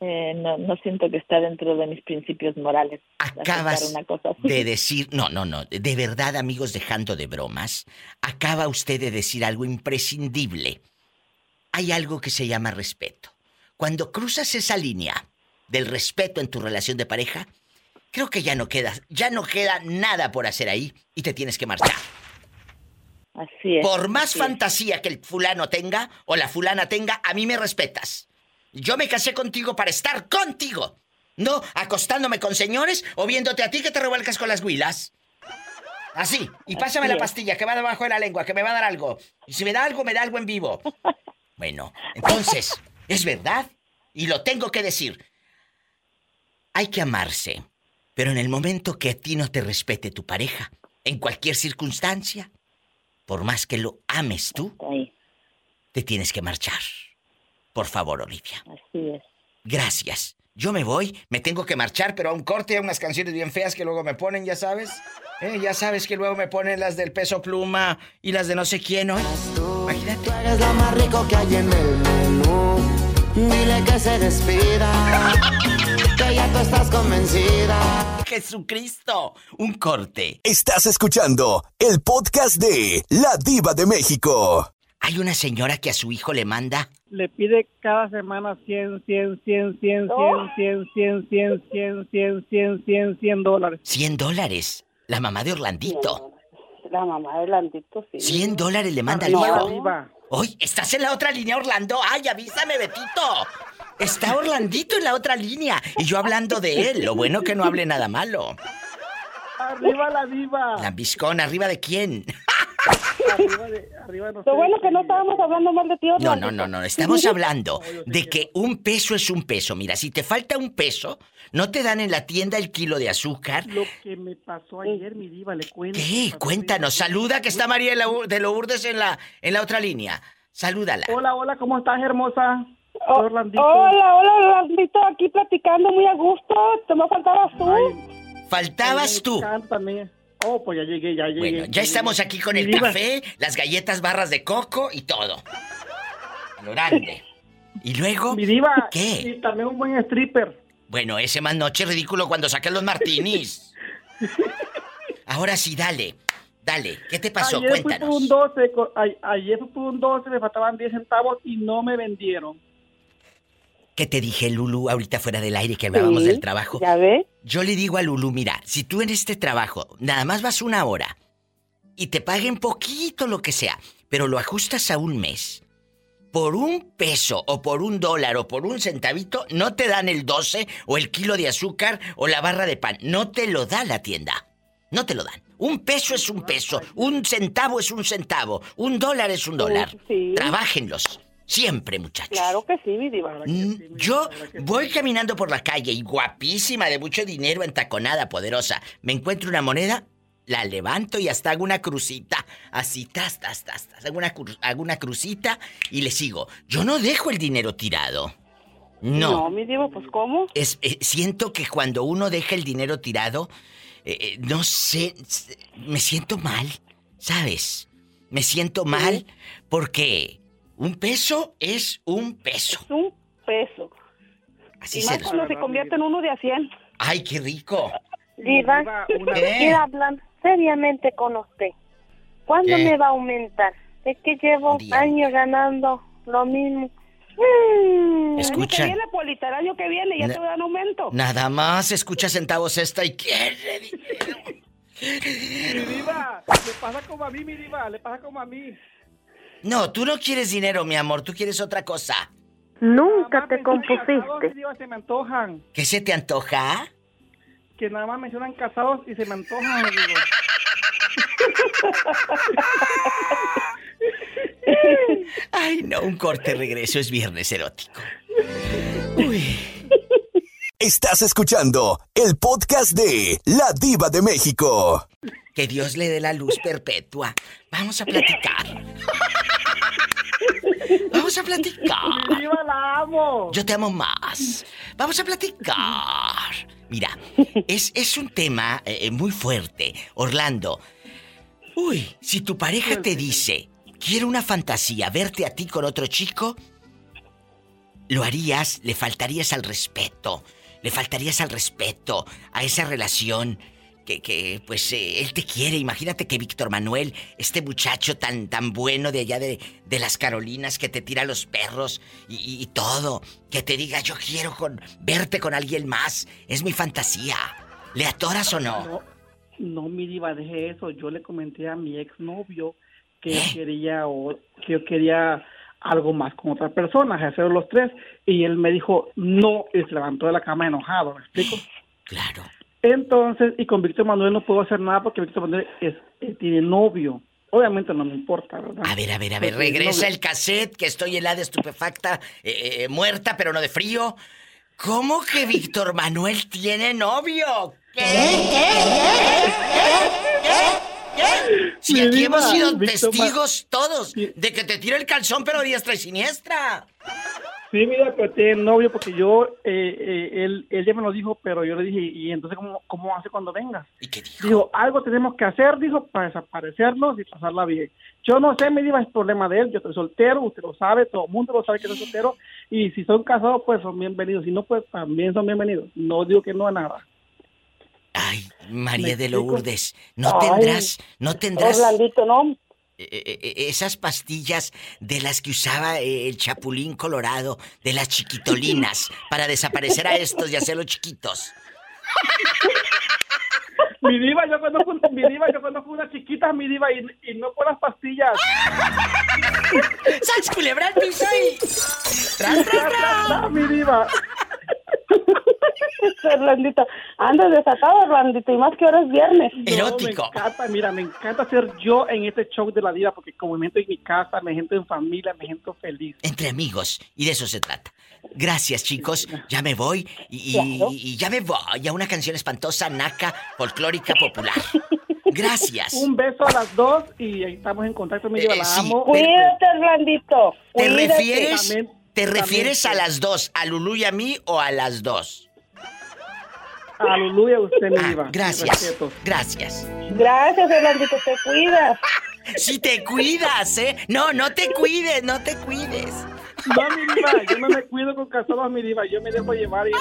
Eh, no, no siento que está dentro de mis principios morales. Acabas una cosa de decir, no, no, no, de verdad amigos dejando de bromas, acaba usted de decir algo imprescindible. Hay algo que se llama respeto. Cuando cruzas esa línea del respeto en tu relación de pareja, creo que ya no queda, ya no queda nada por hacer ahí y te tienes que marchar. Así es. Por más fantasía que el fulano tenga o la fulana tenga, a mí me respetas. Yo me casé contigo para estar contigo. No acostándome con señores o viéndote a ti que te revuelcas con las huilas. Así. Y pásame la pastilla que va debajo de la lengua, que me va a dar algo. Y si me da algo, me da algo en vivo. Bueno, entonces, es verdad. Y lo tengo que decir. Hay que amarse. Pero en el momento que a ti no te respete tu pareja, en cualquier circunstancia, por más que lo ames tú, te tienes que marchar. Por favor, Olivia. Así es. Gracias. Yo me voy, me tengo que marchar, pero a un corte, a unas canciones bien feas que luego me ponen, ya sabes. ¿Eh? Ya sabes que luego me ponen las del peso pluma y las de no sé quién hoy. Imagínate. eres lo más rico que hay en el menú. Dile que se despida. que ya tú estás convencida. Jesucristo, un corte. Estás escuchando el podcast de La Diva de México. Hay una señora que a su hijo le manda. Le pide cada semana 100, 100, 100, 100, 100, 100, 100, 100, 100, 100, 100, 100 dólares. 100 dólares. La mamá de Orlandito. La mamá de Orlandito, sí. 100 dólares le manda al hijo. Hoy, ¿estás en la otra línea, Orlando? ¡Ay, avísame, Betito! Está Orlandito en la otra línea. Y yo hablando de él. Lo bueno que no hable nada malo. ¡Arriba la diva! Lambiscón, ¿arriba de quién? arriba de, arriba Lo bueno que no estábamos hablando mal de ti, No, no, no, no. Estamos hablando de que un peso es un peso. Mira, si te falta un peso, no te dan en la tienda el kilo de azúcar. Lo que me pasó ayer, mi diva, le cuento. ¿Qué? Cuéntanos. Saluda que está María de Lourdes en la, en la otra línea. Salúdala. Hola, hola, ¿cómo estás, hermosa? Orlandito. Hola, hola, Orlandito, aquí platicando muy a gusto. Te me faltabas tú. faltabas tú. Oh, pues ya llegué, ya llegué. Bueno, ya estamos aquí con el café, las galletas barras de coco y todo. grande. Y luego. Mi diva. ¿Qué? Y también un buen stripper. Bueno, ese más noche ridículo cuando saqué los martinis. Ahora sí, dale. Dale, ¿qué te pasó? Ayer Cuéntanos. Fui por un 12, ayer fui por un 12, me faltaban 10 centavos y no me vendieron. ¿Qué te dije, Lulu, ahorita fuera del aire que hablábamos del trabajo? ¿Ya ve? Yo le digo a Lulu, mira, si tú en este trabajo nada más vas una hora y te paguen poquito lo que sea, pero lo ajustas a un mes, por un peso o por un dólar o por un centavito, no te dan el 12 o el kilo de azúcar o la barra de pan. No te lo da la tienda. No te lo dan. Un peso es un peso, un centavo es un centavo, un dólar es un dólar. Trabájenlos. Siempre, muchachos. Claro que sí, mi diva. Mm, yo voy caminando por la calle y guapísima, de mucho dinero, entaconada, poderosa. Me encuentro una moneda, la levanto y hasta hago una crucita. Así, tas, tas, tas, tas. Hago una, hago una crucita y le sigo. Yo no dejo el dinero tirado. No. No, mi diva, pues ¿cómo? Es, eh, siento que cuando uno deja el dinero tirado, eh, eh, no sé, me siento mal, ¿sabes? Me siento mal porque un peso es un peso. Es un peso. Así y se más cuando se convierte en uno de a 100. ¡Ay, qué rico! Diva, quiero hablar seriamente con usted. ¿Cuándo me va a aumentar? Es que llevo años ganando lo mismo. Mm, Escucha. Que viene por el año que viene ya te dan aumento. Nada más escucha centavos esta y quiere Mi diva, le pasa como a mí, mi diva, le pasa como a mí. No, tú no quieres dinero, mi amor, tú quieres otra cosa. Nunca te compusiste. se me antojan. ¿Qué se te antoja? Que nada más mencionan casados y se me antojan, digo. Ay, no, un corte regreso es viernes erótico. Uy. Estás escuchando el podcast de La Diva de México. Que Dios le dé la luz perpetua. Vamos a platicar. Vamos a platicar. ¡Viva la amo! Yo te amo más. Vamos a platicar. Mira, es, es un tema eh, muy fuerte. Orlando, uy, si tu pareja te dice, quiero una fantasía, verte a ti con otro chico, lo harías, le faltarías al respeto, le faltarías al respeto a esa relación que, que pues eh, él te quiere. Imagínate que Víctor Manuel, este muchacho tan, tan bueno de allá de, de las Carolinas que te tira los perros y, y, todo, que te diga yo quiero con, verte con alguien más, es mi fantasía. ¿Le atoras o no? No, no mi diva, deje eso. Yo le comenté a mi exnovio que yo quería o que yo quería algo más con otra persona, hacer los tres, y él me dijo no y se levantó de la cama enojado, ¿me explico? Claro. Entonces, y con Víctor Manuel no puedo hacer nada porque Víctor Manuel es, eh, tiene novio. Obviamente no me importa, ¿verdad? A ver, a ver, a ver, regresa el cassette, que estoy helada, estupefacta, eh, eh, muerta, pero no de frío. ¿Cómo que Víctor Manuel tiene novio? ¿Qué? ¿Qué? ¿Qué? Si aquí hemos sido testigos todos de que te tira el calzón, pero diestra y siniestra. Sí, mira, pero tiene novio porque yo, eh, eh, él, él ya me lo dijo, pero yo le dije, ¿y entonces cómo, cómo hace cuando vengas? ¿Y qué dijo? Dijo, algo tenemos que hacer, dijo, para desaparecernos y pasarla bien. Yo no sé, me diva, es problema de él, yo estoy soltero, usted lo sabe, todo el mundo lo sabe que soy soltero, y si son casados, pues son bienvenidos, si no, pues también son bienvenidos. No digo que no a nada. Ay, María de Lourdes, no tendrás, no tendrás... Orlandito, no, esas pastillas de las que usaba el chapulín colorado, de las chiquitolinas, para desaparecer a estos y hacerlos chiquitos. Mi diva, yo conozco, mi diva, yo conozco unas chiquitas, mi diva, y, y no con las pastillas. ¡Sals culebra el piso y... ¡Tras, tras, tras! mi diva. Orlandito, andas desatado, Orlandito, y más que ahora es viernes. Erótico. me encanta, mira, me encanta ser yo en este show de la vida, porque como me siento en mi casa, me siento en familia, me siento feliz. Entre amigos, y de eso se trata. Gracias, chicos. Ya me voy y, y ya me voy a una canción espantosa, naca, folclórica, popular. Gracias. Un beso a las dos y estamos en contacto, mi Eh, la sí, amo. Cuídate, Orlandito. ¿Te Cuídate. refieres, ¿te refieres a las dos? ¿A Lulú y a mí o a las dos? A Lulu y a usted, mi Ah, diva. gracias. Gracias. Gracias, Orlandito, te cuidas. Si te cuidas, ¿eh? No, no te cuides, no te cuides. No, mi diva, yo no me cuido con casados, mi diva, yo me dejo llevar y...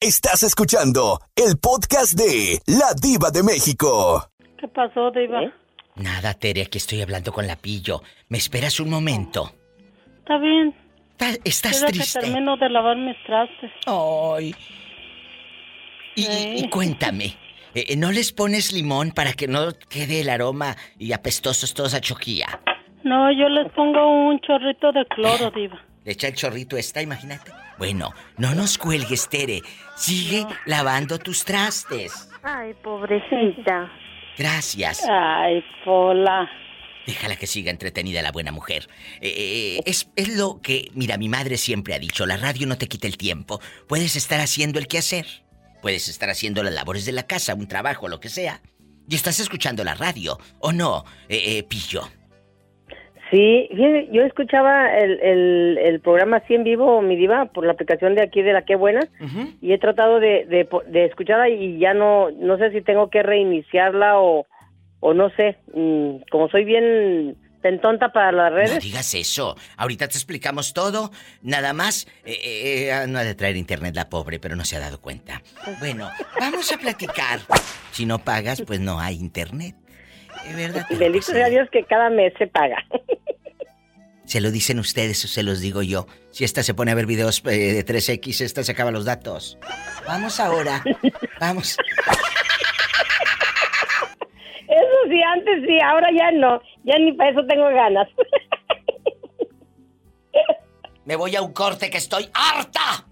Estás escuchando el podcast de La Diva de México. ¿Qué pasó, Diva? Nada, Tere, aquí estoy hablando con la pillo. ¿Me esperas un momento? Está bien. ¿Estás Quiero triste? que termino de lavar mis trastes. Ay. Y, cuéntame, eh, ¿no les pones limón para que no quede el aroma y apestosos todos a choquilla? No, yo les pongo un chorrito de cloro, Diva. Le echa el chorrito esta, imagínate. Bueno, no nos cuelgues, Tere. Sigue lavando tus trastes. Ay, pobrecita. Gracias. Ay, Pola. Déjala que siga entretenida la buena mujer. Eh, eh, es, es lo que, mira, mi madre siempre ha dicho, la radio no te quita el tiempo. Puedes estar haciendo el quehacer. Puedes estar haciendo las labores de la casa, un trabajo, lo que sea. Y estás escuchando la radio, ¿o no, eh, eh, Pillo? Sí, yo escuchaba el, el, el programa así en vivo, mi diva, por la aplicación de aquí de La Qué Buena, y he tratado de, de, de escucharla y ya no, no sé si tengo que reiniciarla o, o no sé, mm, como soy bien tonta para las No redes. digas eso. Ahorita te explicamos todo. Nada más, eh, eh, eh, no ha de traer internet la pobre, pero no se ha dado cuenta. Bueno, vamos a platicar. Si no pagas, pues no hay internet. ¿Es verdad? Y bendito sea Dios que cada mes se paga. ¿Se lo dicen ustedes o se los digo yo? Si esta se pone a ver videos eh, de 3X, esta se acaba los datos. Vamos ahora. Vamos. Sí, antes sí, ahora ya no, ya ni para eso tengo ganas. Me voy a un corte que estoy harta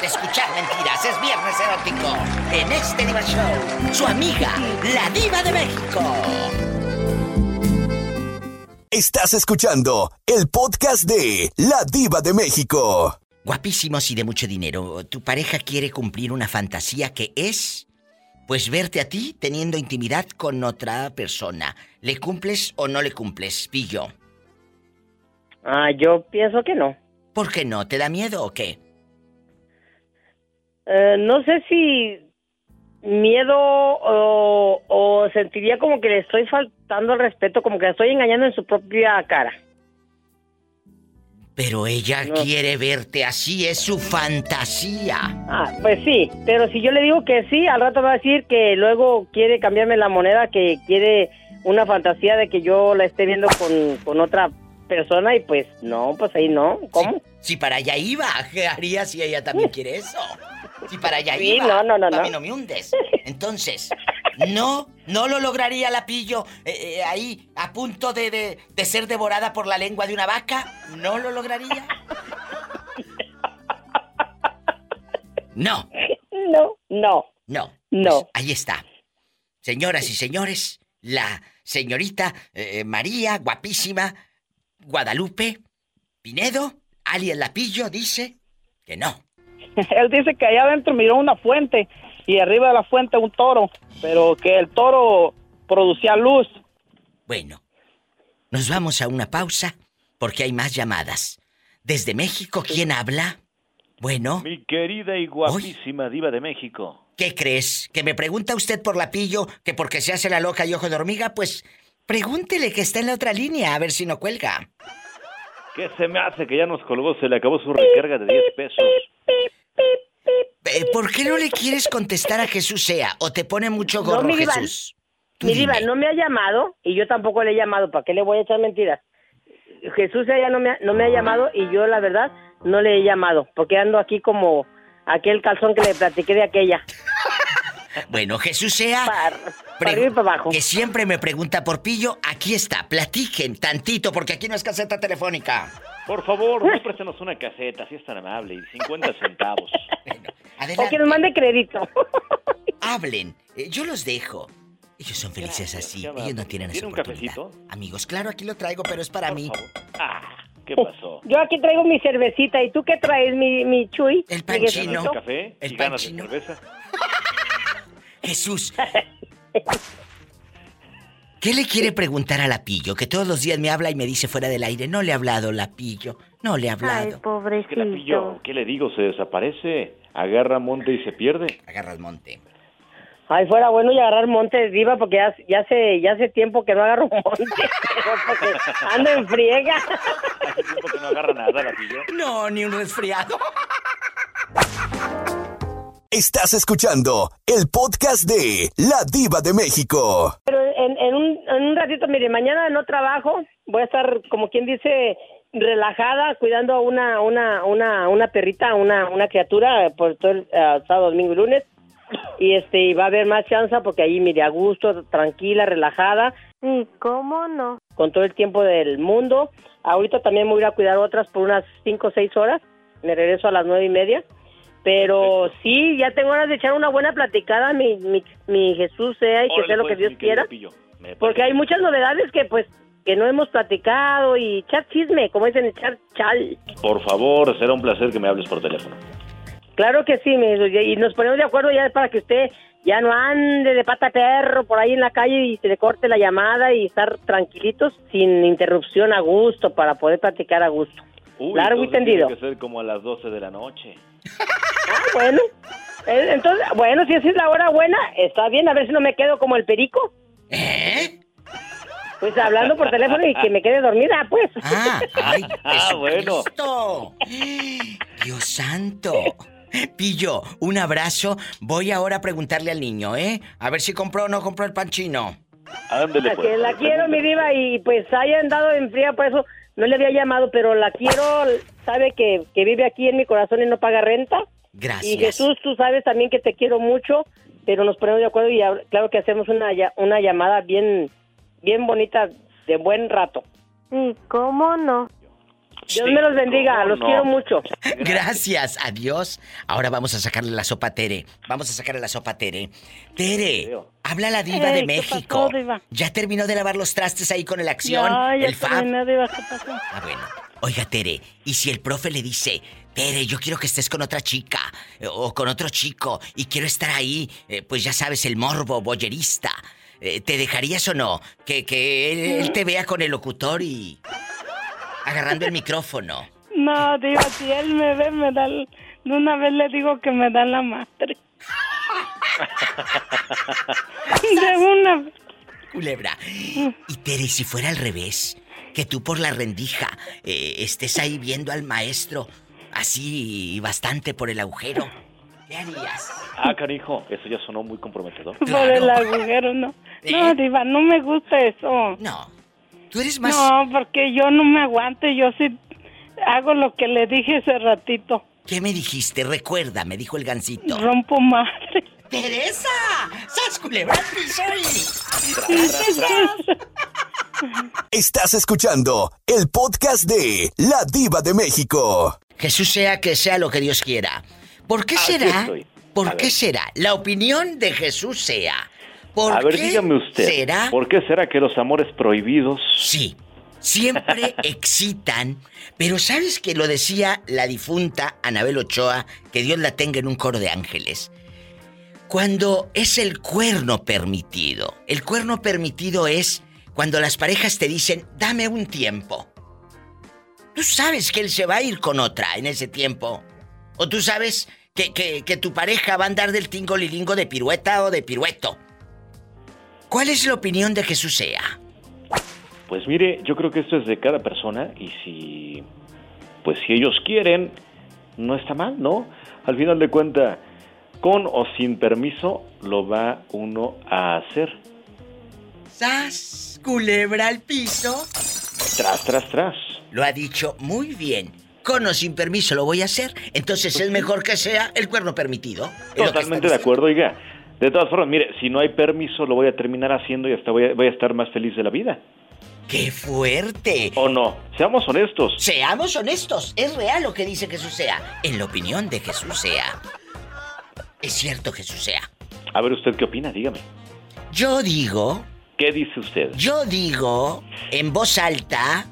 de escuchar mentiras. Es viernes erótico en este Diva Show. Su amiga, la Diva de México. Estás escuchando el podcast de La Diva de México. Guapísimos y de mucho dinero. Tu pareja quiere cumplir una fantasía que es, pues verte a ti teniendo intimidad con otra persona. ¿Le cumples o no le cumples, Pillo? Ah, yo pienso que no. ¿Por qué no? ¿Te da miedo o qué? Eh, no sé si miedo o, o sentiría como que le estoy faltando el respeto, como que la estoy engañando en su propia cara. Pero ella quiere verte así, es su fantasía. Ah, pues sí, pero si yo le digo que sí, al rato va a decir que luego quiere cambiarme la moneda, que quiere una fantasía de que yo la esté viendo con, con otra persona y pues no, pues ahí no, ¿cómo? Si para allá iba, ¿qué haría si ella también quiere eso? Si para allá Sí, iba. no, no, no, A mí no me hundes. Entonces, no, no lo lograría la pillo eh, eh, ahí a punto de, de, de ser devorada por la lengua de una vaca. No lo lograría. No. No, no. No. No. Pues ahí está. Señoras y señores, la señorita eh, María, guapísima, Guadalupe, Pinedo, alias Lapillo, dice que no. Él dice que allá adentro miró una fuente y arriba de la fuente un toro, pero que el toro producía luz. Bueno, nos vamos a una pausa porque hay más llamadas. Desde México, ¿quién habla? Bueno. Mi querida y guapísima diva de México. ¿Qué crees? ¿Que me pregunta usted por Lapillo que porque se hace la loca y ojo de hormiga? Pues pregúntele que está en la otra línea, a ver si no cuelga. ¿Qué se me hace que ya nos colgó? Se le acabó su recarga de 10 pesos. Eh, ¿Por qué no le quieres contestar a Jesús sea? ¿O te pone mucho gorro mi diva, Jesús? Tú Mi diva no me ha llamado y yo tampoco le he llamado. ¿Para qué le voy a echar mentiras? Jesús ella no me, ha, no me ha llamado y yo la verdad no le he llamado porque ando aquí como aquel calzón que le platiqué de aquella. Bueno, Jesús sea. para abajo. Que siempre me pregunta por pillo, aquí está, platiquen tantito, porque aquí no es caseta telefónica. Por favor, no préstenos una caseta, si es tan amable, y 50 centavos. O que nos mande crédito. Hablen, eh, yo los dejo. Ellos son felices así, ellos no tienen esa ¿Tiene un oportunidad. cafecito? Amigos, claro, aquí lo traigo, pero es para mí. ¿Qué pasó? Yo aquí traigo mi cervecita y tú qué traes, mi, mi chuy. El Jesucito? ¿Ganas de café? El ¿Y ganas de panchino. cerveza? Jesús. ¿Qué le quiere preguntar a Lapillo? Que todos los días me habla y me dice fuera del aire. No le he hablado, Lapillo. No le he hablado. ¿Qué la pillo? ¿Qué le digo? Se desaparece, agarra monte y se pierde. Agarra el monte. Ay, fuera bueno y agarrar monte diva porque ya, ya hace ya hace tiempo que no agarro monte. porque ando en friega. Hace tiempo que no agarra nada, la pillo. No, ni un resfriado. Estás escuchando el podcast de La Diva de México. Pero en, en, un, en un ratito, mire, mañana no trabajo. Voy a estar, como quien dice, relajada, cuidando a una, una, una, una perrita, una, una criatura por todo el eh, sábado, domingo y lunes. Y este, y va a haber más chance porque ahí, mire, a gusto, tranquila, relajada. ¿Y cómo no? con todo el tiempo del mundo. Ahorita también me voy a ir a cuidar otras por unas cinco o seis horas. Me regreso a las nueve y media. Pero sí, ya tengo horas de echar una buena platicada, mi, mi, mi Jesús sea y que Órale, sea lo que pues, Dios mi querido quiera. pillo. Me Porque hay muchas novedades que pues que no hemos platicado y echar chisme, como dicen, echar chal. Por favor, será un placer que me hables por teléfono. Claro que sí, mi y nos ponemos de acuerdo ya para que usted ya no ande de pata perro por ahí en la calle y se le corte la llamada y estar tranquilitos sin interrupción a gusto para poder platicar a gusto. Uy, Largo y entonces tendido. Tiene que ser como a las 12 de la noche. Ah, bueno. Eh, Entonces, bueno, si esa es la hora buena, está bien, a ver si no me quedo como el perico. ¿Eh? Pues hablando por teléfono y que me quede dormida, pues. Ah, ay, Ah, bueno. Dios santo. Pillo, un abrazo. Voy ahora a preguntarle al niño, ¿eh? A ver si compró o no compró el panchino. Ándele, La pues. que la quiero, mi diva, y pues haya andado en fría, por eso no le había llamado, pero la quiero, sabe que, que vive aquí en mi corazón y no paga renta. Gracias. Y Jesús, tú sabes también que te quiero mucho, pero nos ponemos de acuerdo y claro que hacemos una, ya- una llamada bien, bien bonita, de buen rato. ¿Y cómo no? Dios me los bendiga, los no. quiero mucho. Gracias, adiós. Ahora vamos a sacarle la sopa a Tere. Vamos a sacarle la sopa a Tere. Tere, habla la diva Ey, de ¿qué México. pasó, diva? Ya terminó de lavar los trastes ahí con el acción, Ya, ya el fab. terminé, diva, ¿qué pasó? Ah, bueno. Oiga, Tere, ¿y si el profe le dice, Tere, yo quiero que estés con otra chica o con otro chico y quiero estar ahí, eh, pues ya sabes, el morbo, boyerista, eh, ¿te dejarías o no? Que, que él, él te vea con el locutor y agarrando el micrófono. No, diva, si él me ve, me da... De una vez le digo que me da la madre. De una vez. Culebra. Y Tere, si fuera al revés, que tú por la rendija eh, estés ahí viendo al maestro así bastante por el agujero, ¿qué harías? Ah, carijo, eso ya sonó muy comprometedor. Por el agujero, no. No, diva, no me gusta eso. No. Tú eres más... No, porque yo no me aguanto yo sí hago lo que le dije hace ratito. ¿Qué me dijiste? Recuerda, me dijo el gancito. Rompo madre. ¡Teresa! ¡Sas culebra al piso Estás escuchando el podcast de La Diva de México. Jesús sea que sea lo que Dios quiera. ¿Por qué será? ¿Por qué será? La opinión de Jesús sea. ¿Por a ver, dígame usted. Será? ¿Por qué será que los amores prohibidos? Sí. Siempre excitan, pero ¿sabes que lo decía la difunta Anabel Ochoa, que Dios la tenga en un coro de ángeles? Cuando es el cuerno permitido. El cuerno permitido es cuando las parejas te dicen, dame un tiempo. Tú sabes que él se va a ir con otra en ese tiempo. O tú sabes que, que, tu pareja va a andar del tingo lilingo de pirueta o de pirueto. ¿Cuál es la opinión de Jesús sea? Pues mire, yo creo que esto es de cada persona y si pues si ellos quieren no está mal, ¿no? Al final de cuenta, con o sin permiso lo va uno a hacer. ¡Sas! Culebra al piso. Tras, tras, tras. Lo ha dicho muy bien con o sin permiso lo voy a hacer, entonces es mejor que sea el cuerno permitido. Totalmente de acuerdo, oiga. De todas formas, mire, si no hay permiso lo voy a terminar haciendo y hasta voy a, estar más feliz de la vida. ¡Qué fuerte! ¿O no? Seamos honestos. Seamos honestos. Es real lo que dice Jesús sea. En la opinión de Jesús sea. Es cierto, Jesús sea. A ver, ¿usted qué opina? Dígame. Yo digo... ¿Qué dice usted? Yo digo, en voz alta,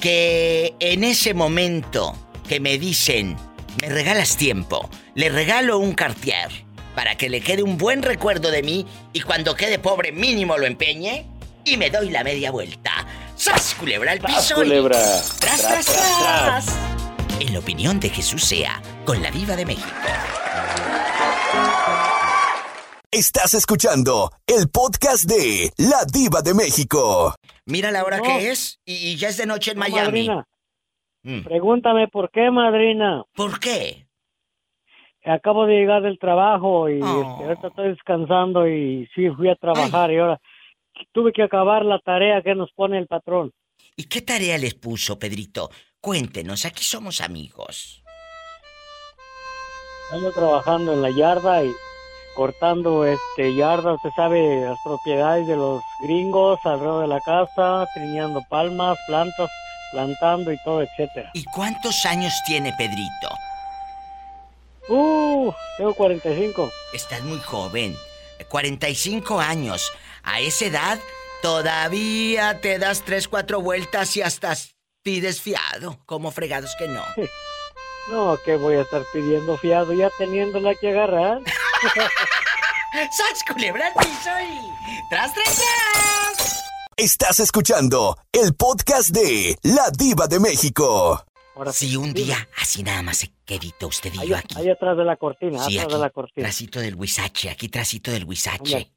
que en ese momento que me dicen, me regalas tiempo, le regalo un cartier para que le quede un buen recuerdo de mí y cuando quede pobre mínimo lo empeñe y me doy la media vuelta. ¡Sas, culebra al piso! culebra! ¡Tras, tras, tras! En la opinión de Jesús sea, con la diva de México. Estás escuchando el podcast de La Diva de México. Mira la hora que es y, ya es de noche en Miami. Madrina, mm. Pregúntame por qué, madrina. ¿Por qué? Acabo de llegar del trabajo y oh. este, ahorita estoy descansando y sí fui a trabajar y ahora tuve que acabar la tarea que nos pone el patrón. ¿Y qué tarea les puso, Pedrito? Cuéntenos, aquí somos amigos. Ando trabajando en la yarda y cortando este yarda, usted sabe, las propiedades de los gringos alrededor de la casa, triñando palmas, plantas, plantando y todo, etcétera. ¿Y cuántos años tiene Pedrito? Uh, tengo 45. Estás muy joven. 45 años. A esa edad todavía te das tres, cuatro vueltas y hasta pides fiado. Como fregados que no. No, que voy a estar pidiendo fiado ya teniéndola que agarrar. ¡Sas culebra piso ¡Tras, tras, tras! Estás escuchando el podcast de La Diva de México. Ahora sí, un día, así nada más se quedito usted y yo aquí. Ahí atrás de la cortina, sí, atrás de la cortina. Trasito del huizache, aquí trasito del huizache.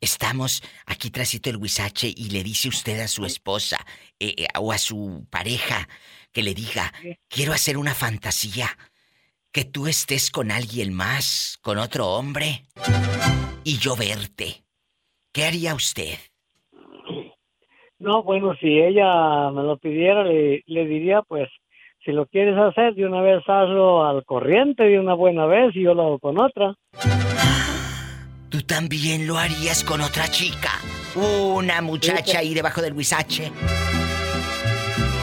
Estamos aquí trasito del huizache y le dice usted a su esposa eh, eh, o a su pareja que le diga, quiero hacer una fantasía que tú estés con alguien más, con otro hombre, y yo verte. ¿Qué haría usted? No, bueno, si ella me lo pidiera, le, diría, pues, si lo quieres hacer, de una vez hazlo al corriente de una buena vez y yo lo hago con otra. ¿Tú también lo harías con otra chica? Una muchacha ahí debajo del huizache.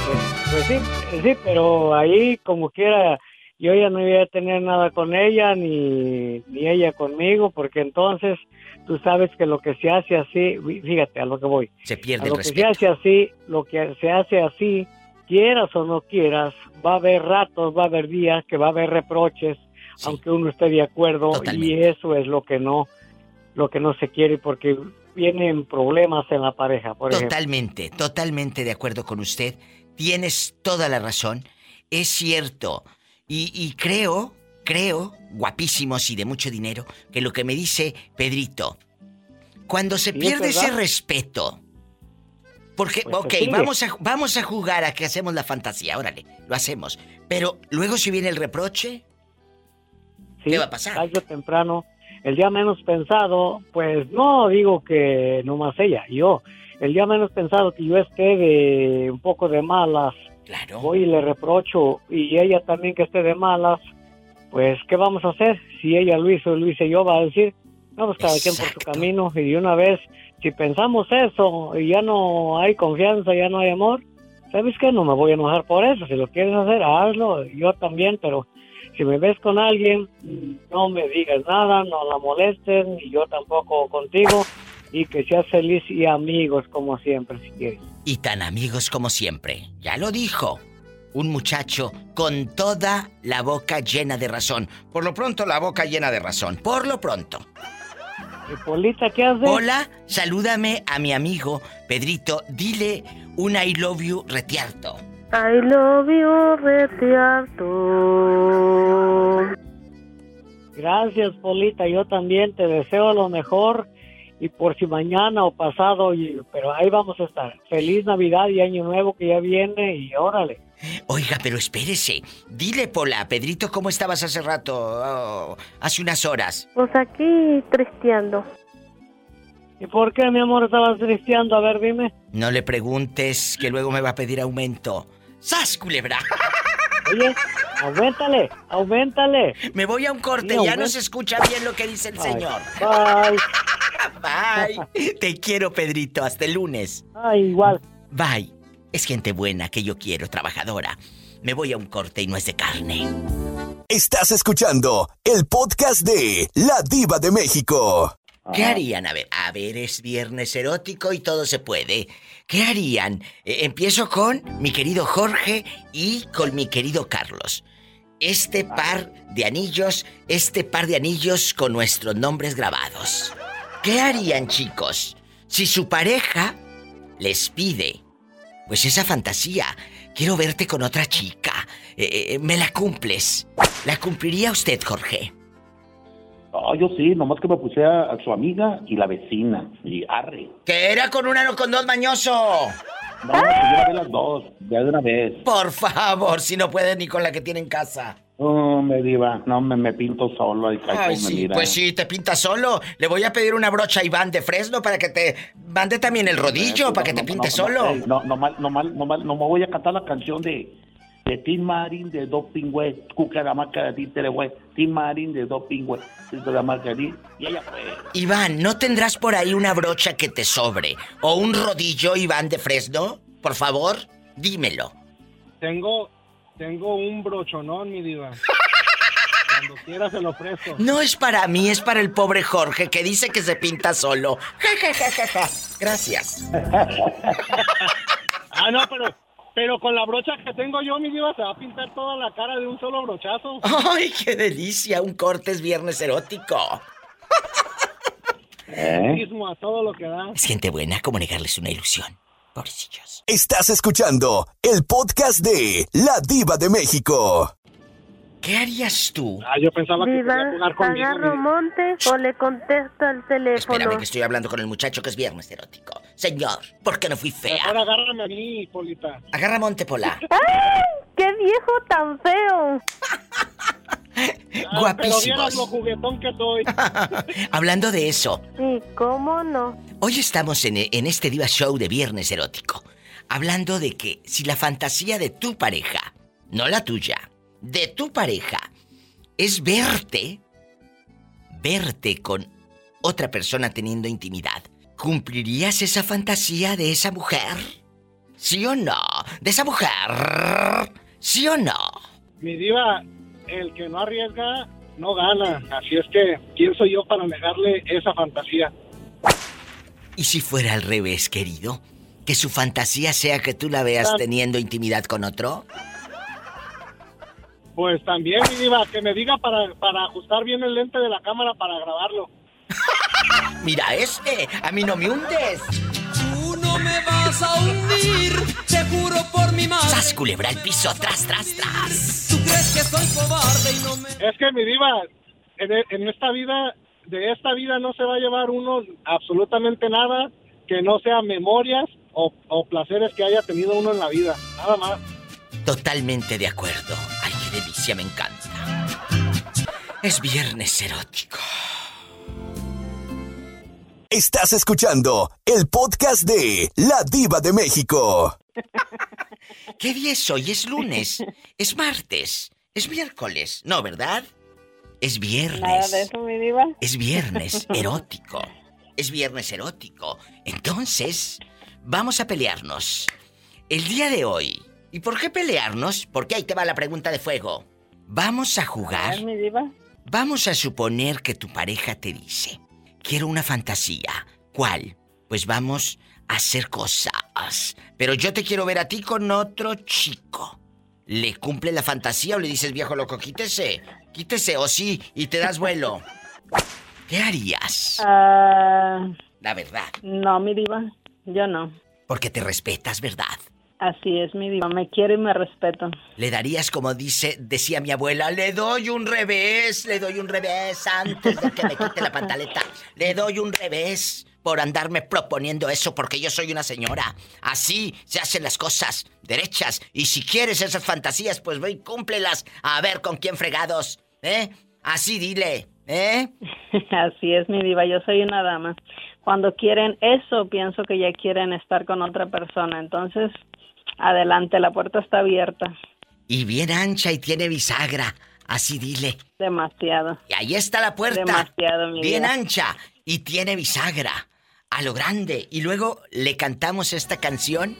Pues, pues sí, sí, pero ahí como quiera yo ya no iba a tener nada con ella ni, ni ella conmigo, porque entonces tú sabes que lo que se hace así, fíjate a lo que voy. Se pierde lo que se hace así, lo que se hace así, quieras o no quieras, va a haber ratos, va a haber días que va a haber reproches, aunque uno esté de acuerdo, y eso es lo que no, lo que no se quiere, porque vienen problemas en la pareja. Por totalmente, totalmente de acuerdo con usted. Tienes toda la razón. Es cierto, y, creo, creo, guapísimos y de mucho dinero, que lo que me dice Pedrito, cuando se pierde ese respeto, porque, pues ok, vamos a, vamos a jugar a que hacemos la fantasía, órale, lo hacemos. Pero luego si viene el reproche, ¿qué va a pasar? Tarde temprano, el día menos pensado, pues no digo que no más ella, yo, el día menos pensado que yo esté de un poco de malas Claro. Voy y le reprocho y ella también que esté de malas, pues ¿qué vamos a hacer? Si ella lo hizo, lo hice yo, va a decir, vamos cada quien por su camino y de una vez, si pensamos eso y ya no hay confianza, ya no hay amor, ¿sabes qué? No me voy a enojar por eso. Si lo quieres hacer, hazlo. Yo también, pero si me ves con alguien, no me digas nada, no la molesten, y yo tampoco contigo. Y que seas feliz y amigos como siempre, si quieres. Y tan amigos como siempre. Ya lo dijo. Un muchacho con toda la boca llena de razón. Por lo pronto, la boca llena de razón. Por lo pronto. ¿Y Polita qué hace? Hola, salúdame a mi amigo Pedrito. Dile un I love you retiarto. I love you retiarto. Gracias, Polita. Yo también te deseo lo mejor. Y por si mañana o pasado, pero ahí vamos a estar. Feliz Navidad y Año Nuevo que ya viene y órale. Oiga, pero espérese. Dile, Pola, Pedrito, ¿cómo estabas hace rato? Oh, hace unas horas. Pues aquí tristeando. ¿Y por qué, mi amor, estabas tristeando? A ver, dime. No le preguntes, que luego me va a pedir aumento. ¡Sas, culebra! Oye, aumentale, aumentale. Me voy a un corte, ya no se escucha bien lo que dice el señor. Bye. Bye. Te quiero, Pedrito, hasta el lunes. Ay, igual. Bye. Es gente buena que yo quiero, trabajadora. Me voy a un corte y no es de carne. Estás escuchando el podcast de La Diva de México. ¿Qué harían? A ver, a ver, es viernes erótico y todo se puede. ¿Qué harían? Eh, empiezo con mi querido Jorge y con mi querido Carlos. Este par de anillos, este par de anillos con nuestros nombres grabados. ¿Qué harían, chicos? Si su pareja les pide pues esa fantasía. Quiero verte con otra chica. Eh, eh, ¿Me la cumples? ¿La cumpliría usted, Jorge? Oh, yo sí, nomás que me puse a, su amiga y la vecina. Y arre. Que era con una, no con dos, mañoso. No, pues yo las dos, ya de una vez. Por favor, si no puede ni con la que tiene en casa. Oh, me diva, no, me, me pinto solo. Y Ay, sí, pues sí, te pintas solo. Le voy a pedir una brocha a Iván de Fresno para que te mande también el rodillo, para que te pintes solo. No, no, mal, no, mal, no, mal, no me voy a cantar la canción de, de Tim Marín de Doping Güey, Cuca la marca de Títere Güey, Tim Marín de Doping Güey, la marca de y ella fue. Iván, ¿no tendrás por ahí una brocha que te sobre? ¿O un rodillo, Iván de Fresno? Por favor, dímelo. Tengo, tengo un brochonón, mi diva. Cuando quiera se lo ofrezco. No es para mí, es para el pobre Jorge que dice que se pinta solo. Gracias. ah, no, pero pero con la brocha que tengo yo, mi diva, se va a pintar toda la cara de un solo brochazo. ¡Ay, qué delicia! Un corte es viernes erótico. ¿Eh? a todo lo que da. Es gente buena, como negarles una ilusión. Pobrecillos. Estás escuchando el podcast de La Diva de México. ¿Qué harías tú? Ah, yo pensaba que quería jugar conmigo. agarro monte o le contesto al teléfono. Espérame que estoy hablando con el muchacho que es viernes erótico. Señor, ¿por qué no fui fea? Ahora agárrame a mí, Polita. Agarra monte, Pola. ¡Ay! ¡Qué viejo tan feo! Ah, Guapísimos. lo juguetón que soy. Hablando de eso. Sí, ¿cómo no? Hoy estamos en, en este Diva Show de Viernes Erótico. Hablando de que si la fantasía de tu pareja, no la tuya, de tu pareja, es verte, verte con otra persona teniendo intimidad, ¿cumplirías esa fantasía de esa mujer? ¿Sí o no? ¿De esa mujer? ¿Sí o no? Mi diva, el que no arriesga no gana. Así es que pienso yo para negarle esa fantasía. ¿Y si fuera al revés, querido? ¿Que su fantasía sea que tú la veas ah. teniendo intimidad con otro? Pues también, mi diva, que me diga para, para ajustar bien el lente de la cámara para grabarlo. Mira este, a mí no me hundes. Tú no me vas a hundir, te juro por mi madre. ¡Sas, culebra el piso! ¡Tras, tras, tras! ¿Tú crees que soy cobarde y no me...? Es que, mi diva, en, en esta vida, de esta vida no se va a llevar uno absolutamente nada que no sea memorias o, o placeres que haya tenido uno en la vida. Nada más. Totalmente de acuerdo. Ay, qué delicia, me encanta. Es viernes erótico. Estás escuchando el podcast de La Diva de México. ¿Qué día es hoy? Es lunes. Es martes. Es miércoles. No, ¿verdad? Es viernes. Nada de eso, mi diva. Es viernes erótico. Es viernes erótico. Entonces, vamos a pelearnos. el día de hoy, ¿y por qué pelearnos? Porque ahí te va la pregunta de fuego. Vamos a jugar. mi diva? Vamos a suponer que tu pareja te dice, quiero una fantasía. ¿Cuál? Pues vamos a hacer cosas. Pero yo te quiero ver a ti con otro chico. ¿Le cumple la fantasía o le dices, viejo loco, quítese? Quítese o sí, y te das vuelo. ¿Qué harías? Ah, la verdad. No, mi diva, yo no. Porque te respetas, ¿verdad? Así es, mi diva, me quiero y me respeto. Le darías, como dice, decía mi abuela, le doy un revés, le doy un revés antes de que me quite la pantaleta. Le doy un revés por andarme proponiendo eso porque yo soy una señora. Así se hacen las cosas, derechas. Y si quieres esas fantasías, pues ve y cúmplelas. A ver con quién fregados, ¿eh? Así dile, ¿eh? Así es, mi diva, yo soy una dama. Cuando quieren eso, pienso que ya quieren estar con otra persona. Entonces, Adelante, la puerta está abierta. Y bien ancha y tiene bisagra. Así dile. Demasiado. Y ahí está la puerta. Demasiado, mi Bien ancha y tiene bisagra. A lo grande. Y luego le cantamos esta canción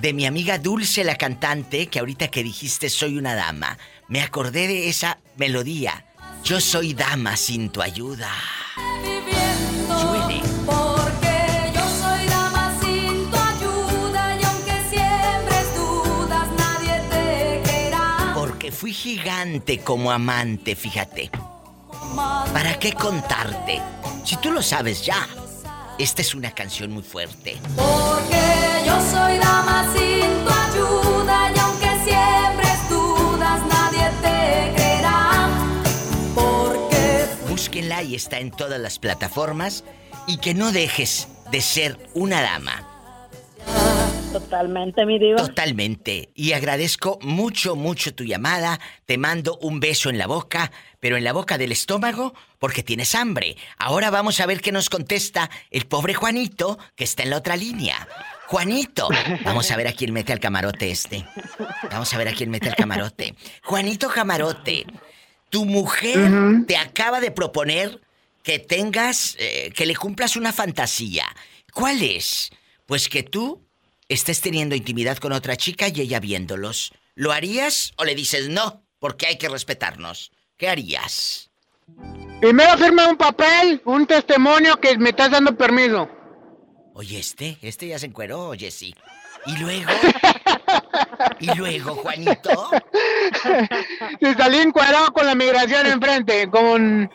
de mi amiga Dulce, la cantante, que ahorita que dijiste soy una dama. Me acordé de esa melodía. Yo soy dama sin tu ayuda. Fui gigante como amante, fíjate. ¿Para qué contarte? Si tú lo sabes ya. Esta es una canción muy fuerte. Porque yo soy dama sin tu ayuda y aunque siempre dudas nadie te creerá. Porque búsquenla y está en todas las plataformas y que no dejes de ser una dama. Totalmente, mi diva. Totalmente. Y agradezco mucho, mucho tu llamada. Te mando un beso en la boca, pero en la boca del estómago, porque tienes hambre. Ahora vamos a ver qué nos contesta el pobre Juanito, que está en la otra línea. Juanito, vamos a ver a quién mete al camarote este. Vamos a ver a quién mete al camarote. Juanito Camarote, tu mujer te acaba de proponer que tengas, eh, que le cumplas una fantasía. ¿Cuál es? Pues que tú estés teniendo intimidad con otra chica y ella viéndolos. ¿Lo harías o le dices no? Porque hay que respetarnos. ¿Qué harías? Primero firma un papel, un testimonio que me estás dando permiso. Oye, este, este ya se encueró, Jessy. ¿Y luego? ¿Y luego, Juanito? Se salí encuadrado con la migración enfrente, con...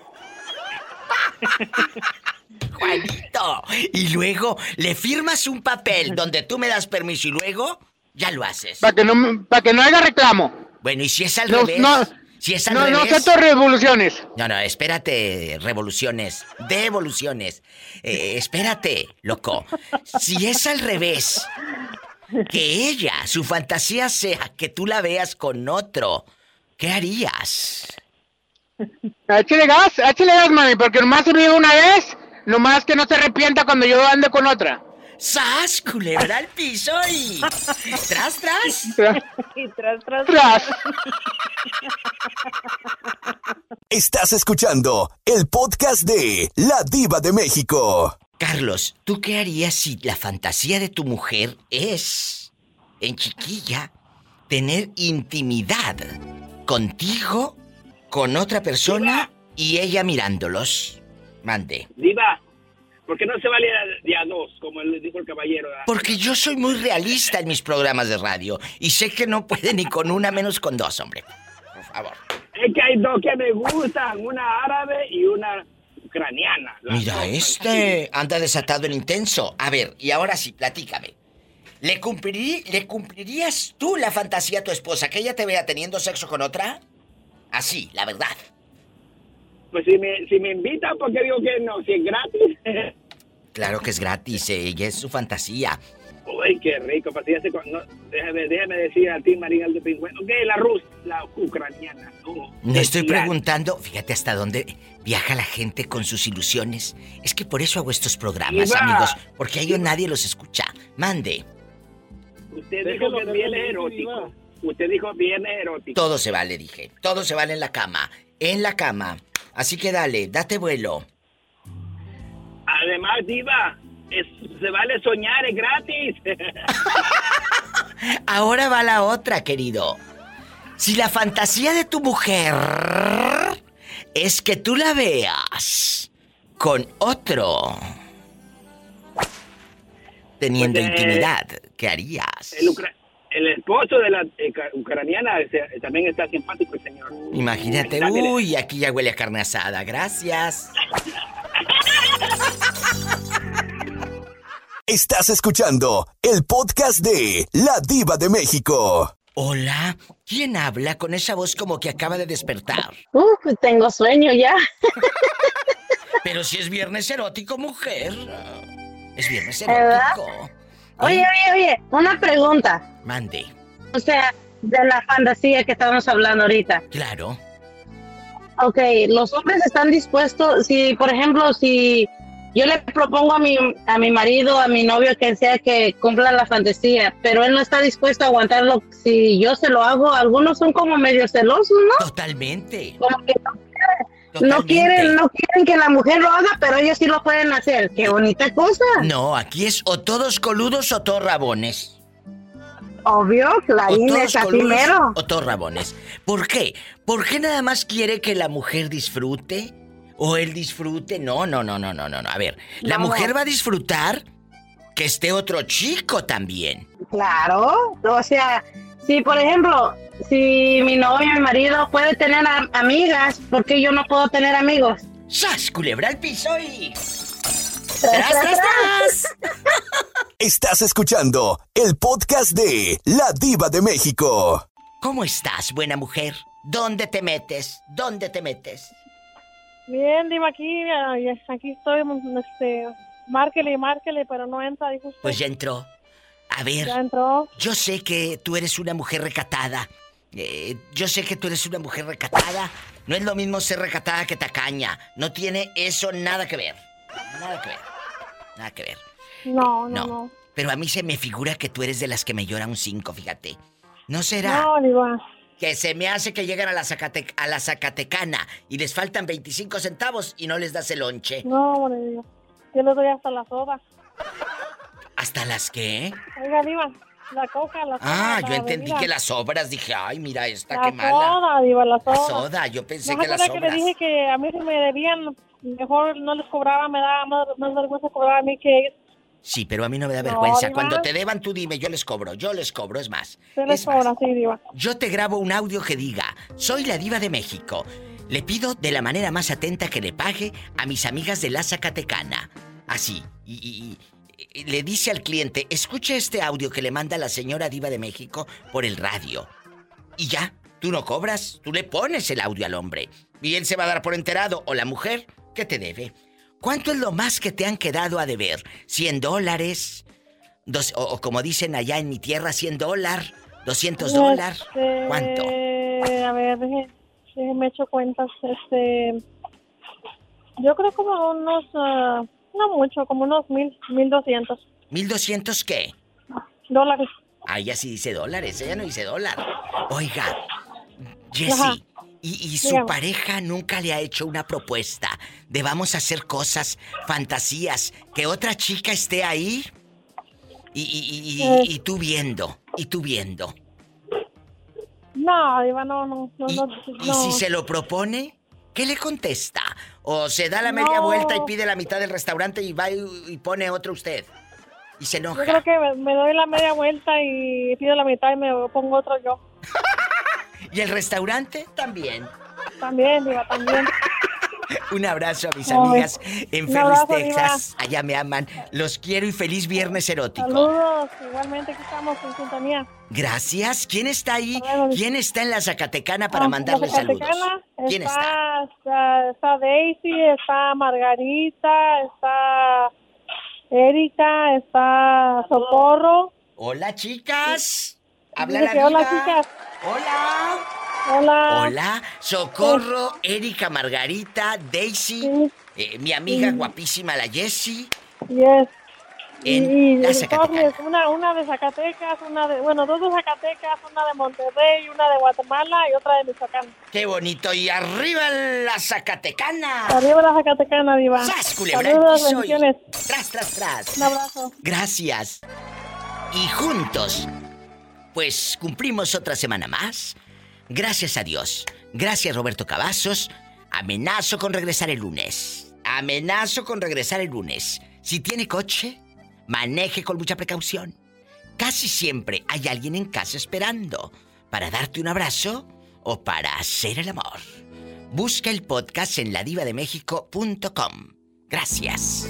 Juanito. Y luego le firmas un papel donde tú me das permiso y luego ya lo haces. Para que no, para que no haya reclamo. Bueno, ¿y si es al revés? No, si es al no, revés. No, revoluciones. No, no, espérate, revoluciones. Devoluciones. Eh, espérate, loco. Si es al revés, que ella, su fantasía sea que tú la veas con otro, ¿qué harías? Échale gas, échale gas, mami, porque nomás se me una vez no más que no se arrepienta cuando yo ande con otra. ¡Sas! Culebra al piso y. ¡Tras, tras! Y tras, tras. Tras. Estás escuchando el podcast de La Diva de México. Carlos, ¿tú qué harías si la fantasía de tu mujer es, en chiquilla, tener intimidad contigo, con otra persona y ella mirándolos? Mande. Diva, ¿por qué no se vale de a dos, como le dijo el caballero? Porque yo soy muy realista en mis programas de radio y sé que no puede ni con una menos con dos, hombre. Por favor. Es que hay dos que me gustan, una árabe y una ucraniana. Mira, este anda desatado en intenso. A ver, y ahora sí, platícame. ¿Le, ¿Le cumplirías tú la fantasía a tu esposa que ella te vea teniendo sexo con otra? Así, la verdad. Pues si me, si me invitan, ¿por qué digo que no? Si es gratis. claro que es gratis, eh, y es su fantasía. Uy, qué rico. Pues no, déjame, déjame, decir a ti, María de Pingüino. Ok, la rusa, la ucraniana. No, estoy preguntando, fíjate hasta dónde viaja la gente con sus ilusiones. Es que por eso hago estos programas, amigos, porque ahí nadie los escucha. Mande. Usted dijo que bien erótico. Usted dijo bien erótico. Todo se vale, dije. Todo se vale en la cama. En la cama. Así que dale, date vuelo. Además, Diva, se vale soñar, es gratis. Ahora va la otra, querido. Si la fantasía de tu mujer es que tú la veas con otro, teniendo Pues, eh, intimidad, ¿qué harías? El, ucra- el esposo de la eh, ucraniana también está simpático, el señor. Imagínate, uy, aquí ya huele a carne asada, gracias. Estás escuchando el podcast de La Diva de México. Hola, ¿quién habla con esa voz como que acaba de despertar? Uf, tengo sueño ya. Pero si es viernes erótico, mujer. Es viernes ¿Verdad? Oye, oye, oye, una pregunta. Mande. O sea, de la fantasía que estábamos hablando ahorita. Claro. Ok, los hombres están dispuestos, si por ejemplo, si yo le propongo a mi, a mi marido, a mi novio, que sea que cumpla la fantasía, pero él no está dispuesto a aguantarlo si yo se lo hago, algunos son como medio celosos, ¿no? Totalmente. Como que no, no quieren, no quieren que la mujer lo haga, pero ellos sí lo pueden hacer. Qué bonita cosa. No, aquí es o todos coludos o todos rabones. Obvio, Clarín es así mero. o todos rabones. ¿Por qué? ¿Por qué nada más quiere que la mujer disfrute? ¿O él disfrute? No, no, no, no, no, no. no. A ver, la No, mujer va a disfrutar que esté otro chico también. Claro, o sea, si por ejemplo, si mi novio, mi marido puede tener a- amigas, ¿por qué yo no puedo tener amigos? ¡Sas! Culebra al piso y. ¡Tras, tras, tras! Estás escuchando el podcast de La Diva de México. ¿Cómo estás, buena mujer? ¿Dónde te metes? ¿Dónde te metes? Bien, Diva, aquí, ay, aquí estoy, este, márquele y márquele, pero no entra, dijo usted. Pues ya entró. A ver. Ya entró. Yo sé que tú eres una mujer recatada. Eh, yo sé que tú eres una mujer recatada. No es lo mismo ser recatada que tacaña. No tiene eso nada que ver. Nada que ver. Nada que ver. No, no, No. no. Pero a mí se me figura que tú eres de las que me llora un 5, fíjate. ¿No será? No, Diva. Que se me hace que llegan a la, Zacate- a la Zacatecana y les faltan 25 centavos y no les das el lonche. No, Diva. Yo le doy hasta la soda. ¿Hasta las qué? Oiga, Diva, la coca, la soda. Ah, la yo entendí bebida. que las obras. Dije, ay, mira esta, La qué mala. soda, Diva, la soda. La soda, yo pensé ¿No que las acuerda que le obras. dije que a mí se me debían, mejor no les cobraba, me daba más, más vergüenza cobrar a mí que ellos Sí, pero a mí no me da vergüenza. Cuando te deban, tú dime, yo les cobro, yo les cobro, es más. se les cobra, sí, Diva. yo te grabo un audio que diga, soy la diva de México. Le pido de la manera más atenta que le pague a mis amigas de la Zacatecana. Así. Y, y- y- y le dice al cliente, escuche este audio que le manda la señora diva de México por el radio. Y ya, tú no cobras, tú le pones el audio al hombre. Y él se va a dar por enterado, o la mujer, que te debe. ¿Cuánto es lo más que te han quedado a deber? ¿100 dólares? Dos- o, o como dicen allá en mi tierra, 100 dólares, 200 dólares. Este, ¿Cuánto? A ver, déjeme echo cuentas. Este, yo creo como unos, ah, no mucho, como unos mil, mil doscientos ¿1200 qué? dólares. Ah, ella sí dice dólares, ella no dice dólar. Oiga. Jessie, ¿y, y su Dígame. pareja nunca le ha hecho una propuesta de vamos a hacer cosas, fantasías, que otra chica esté ahí? Y, y- y- Eh. y tú viendo, y tú viendo. No, Diva, no, no, no, no. ¿Y si se lo propone? ¿Qué le contesta? ¿O se da la media No. vuelta y pide la mitad del restaurante y va y, y pone otro usted? Y se Yo enoja. creo que me, me doy la media vuelta y pido la mitad y me pongo otro yo. ¿Y el restaurante? También. También, Diva, también. Un abrazo a mis Ay, amigas en abrazo, Texas. Allá me aman. Los quiero y feliz viernes erótico. Saludos, igualmente aquí estamos en sintonía. Gracias. ¿Quién está ahí? ¿Quién está en la Zacatecana para Ah, mandarle la saludos? ¿Quién está? está? Daisy, está Margarita, está Erika, está Socorro. Hola, chicas. Habla la que hola, chicas. Hola. Hola. Hola, Socorro, Erika, Margarita, Daisy, eh, mi amiga Sí. guapísima, la Jessie. Yes. En y, la Zacatecana. una, una de Zacatecas, una de, bueno, dos de Zacatecas, una de Monterrey, una de Guatemala y otra de Michoacán. Qué bonito. Y arriba la Zacatecana. Arriba la Zacatecana, Diva. ¡Sas, culebra al Saludos, bendiciones. Tras, tras, tras. Un abrazo. Gracias. Y juntos, pues cumplimos otra semana más. Gracias a Dios. Gracias Roberto Cavazos. Amenazo con regresar el lunes. Amenazo con regresar el lunes. Si tiene coche, maneje con mucha precaución. Casi siempre hay alguien en casa esperando para darte un abrazo o para hacer el amor. Busca el podcast en ladivademéxico.com. Gracias.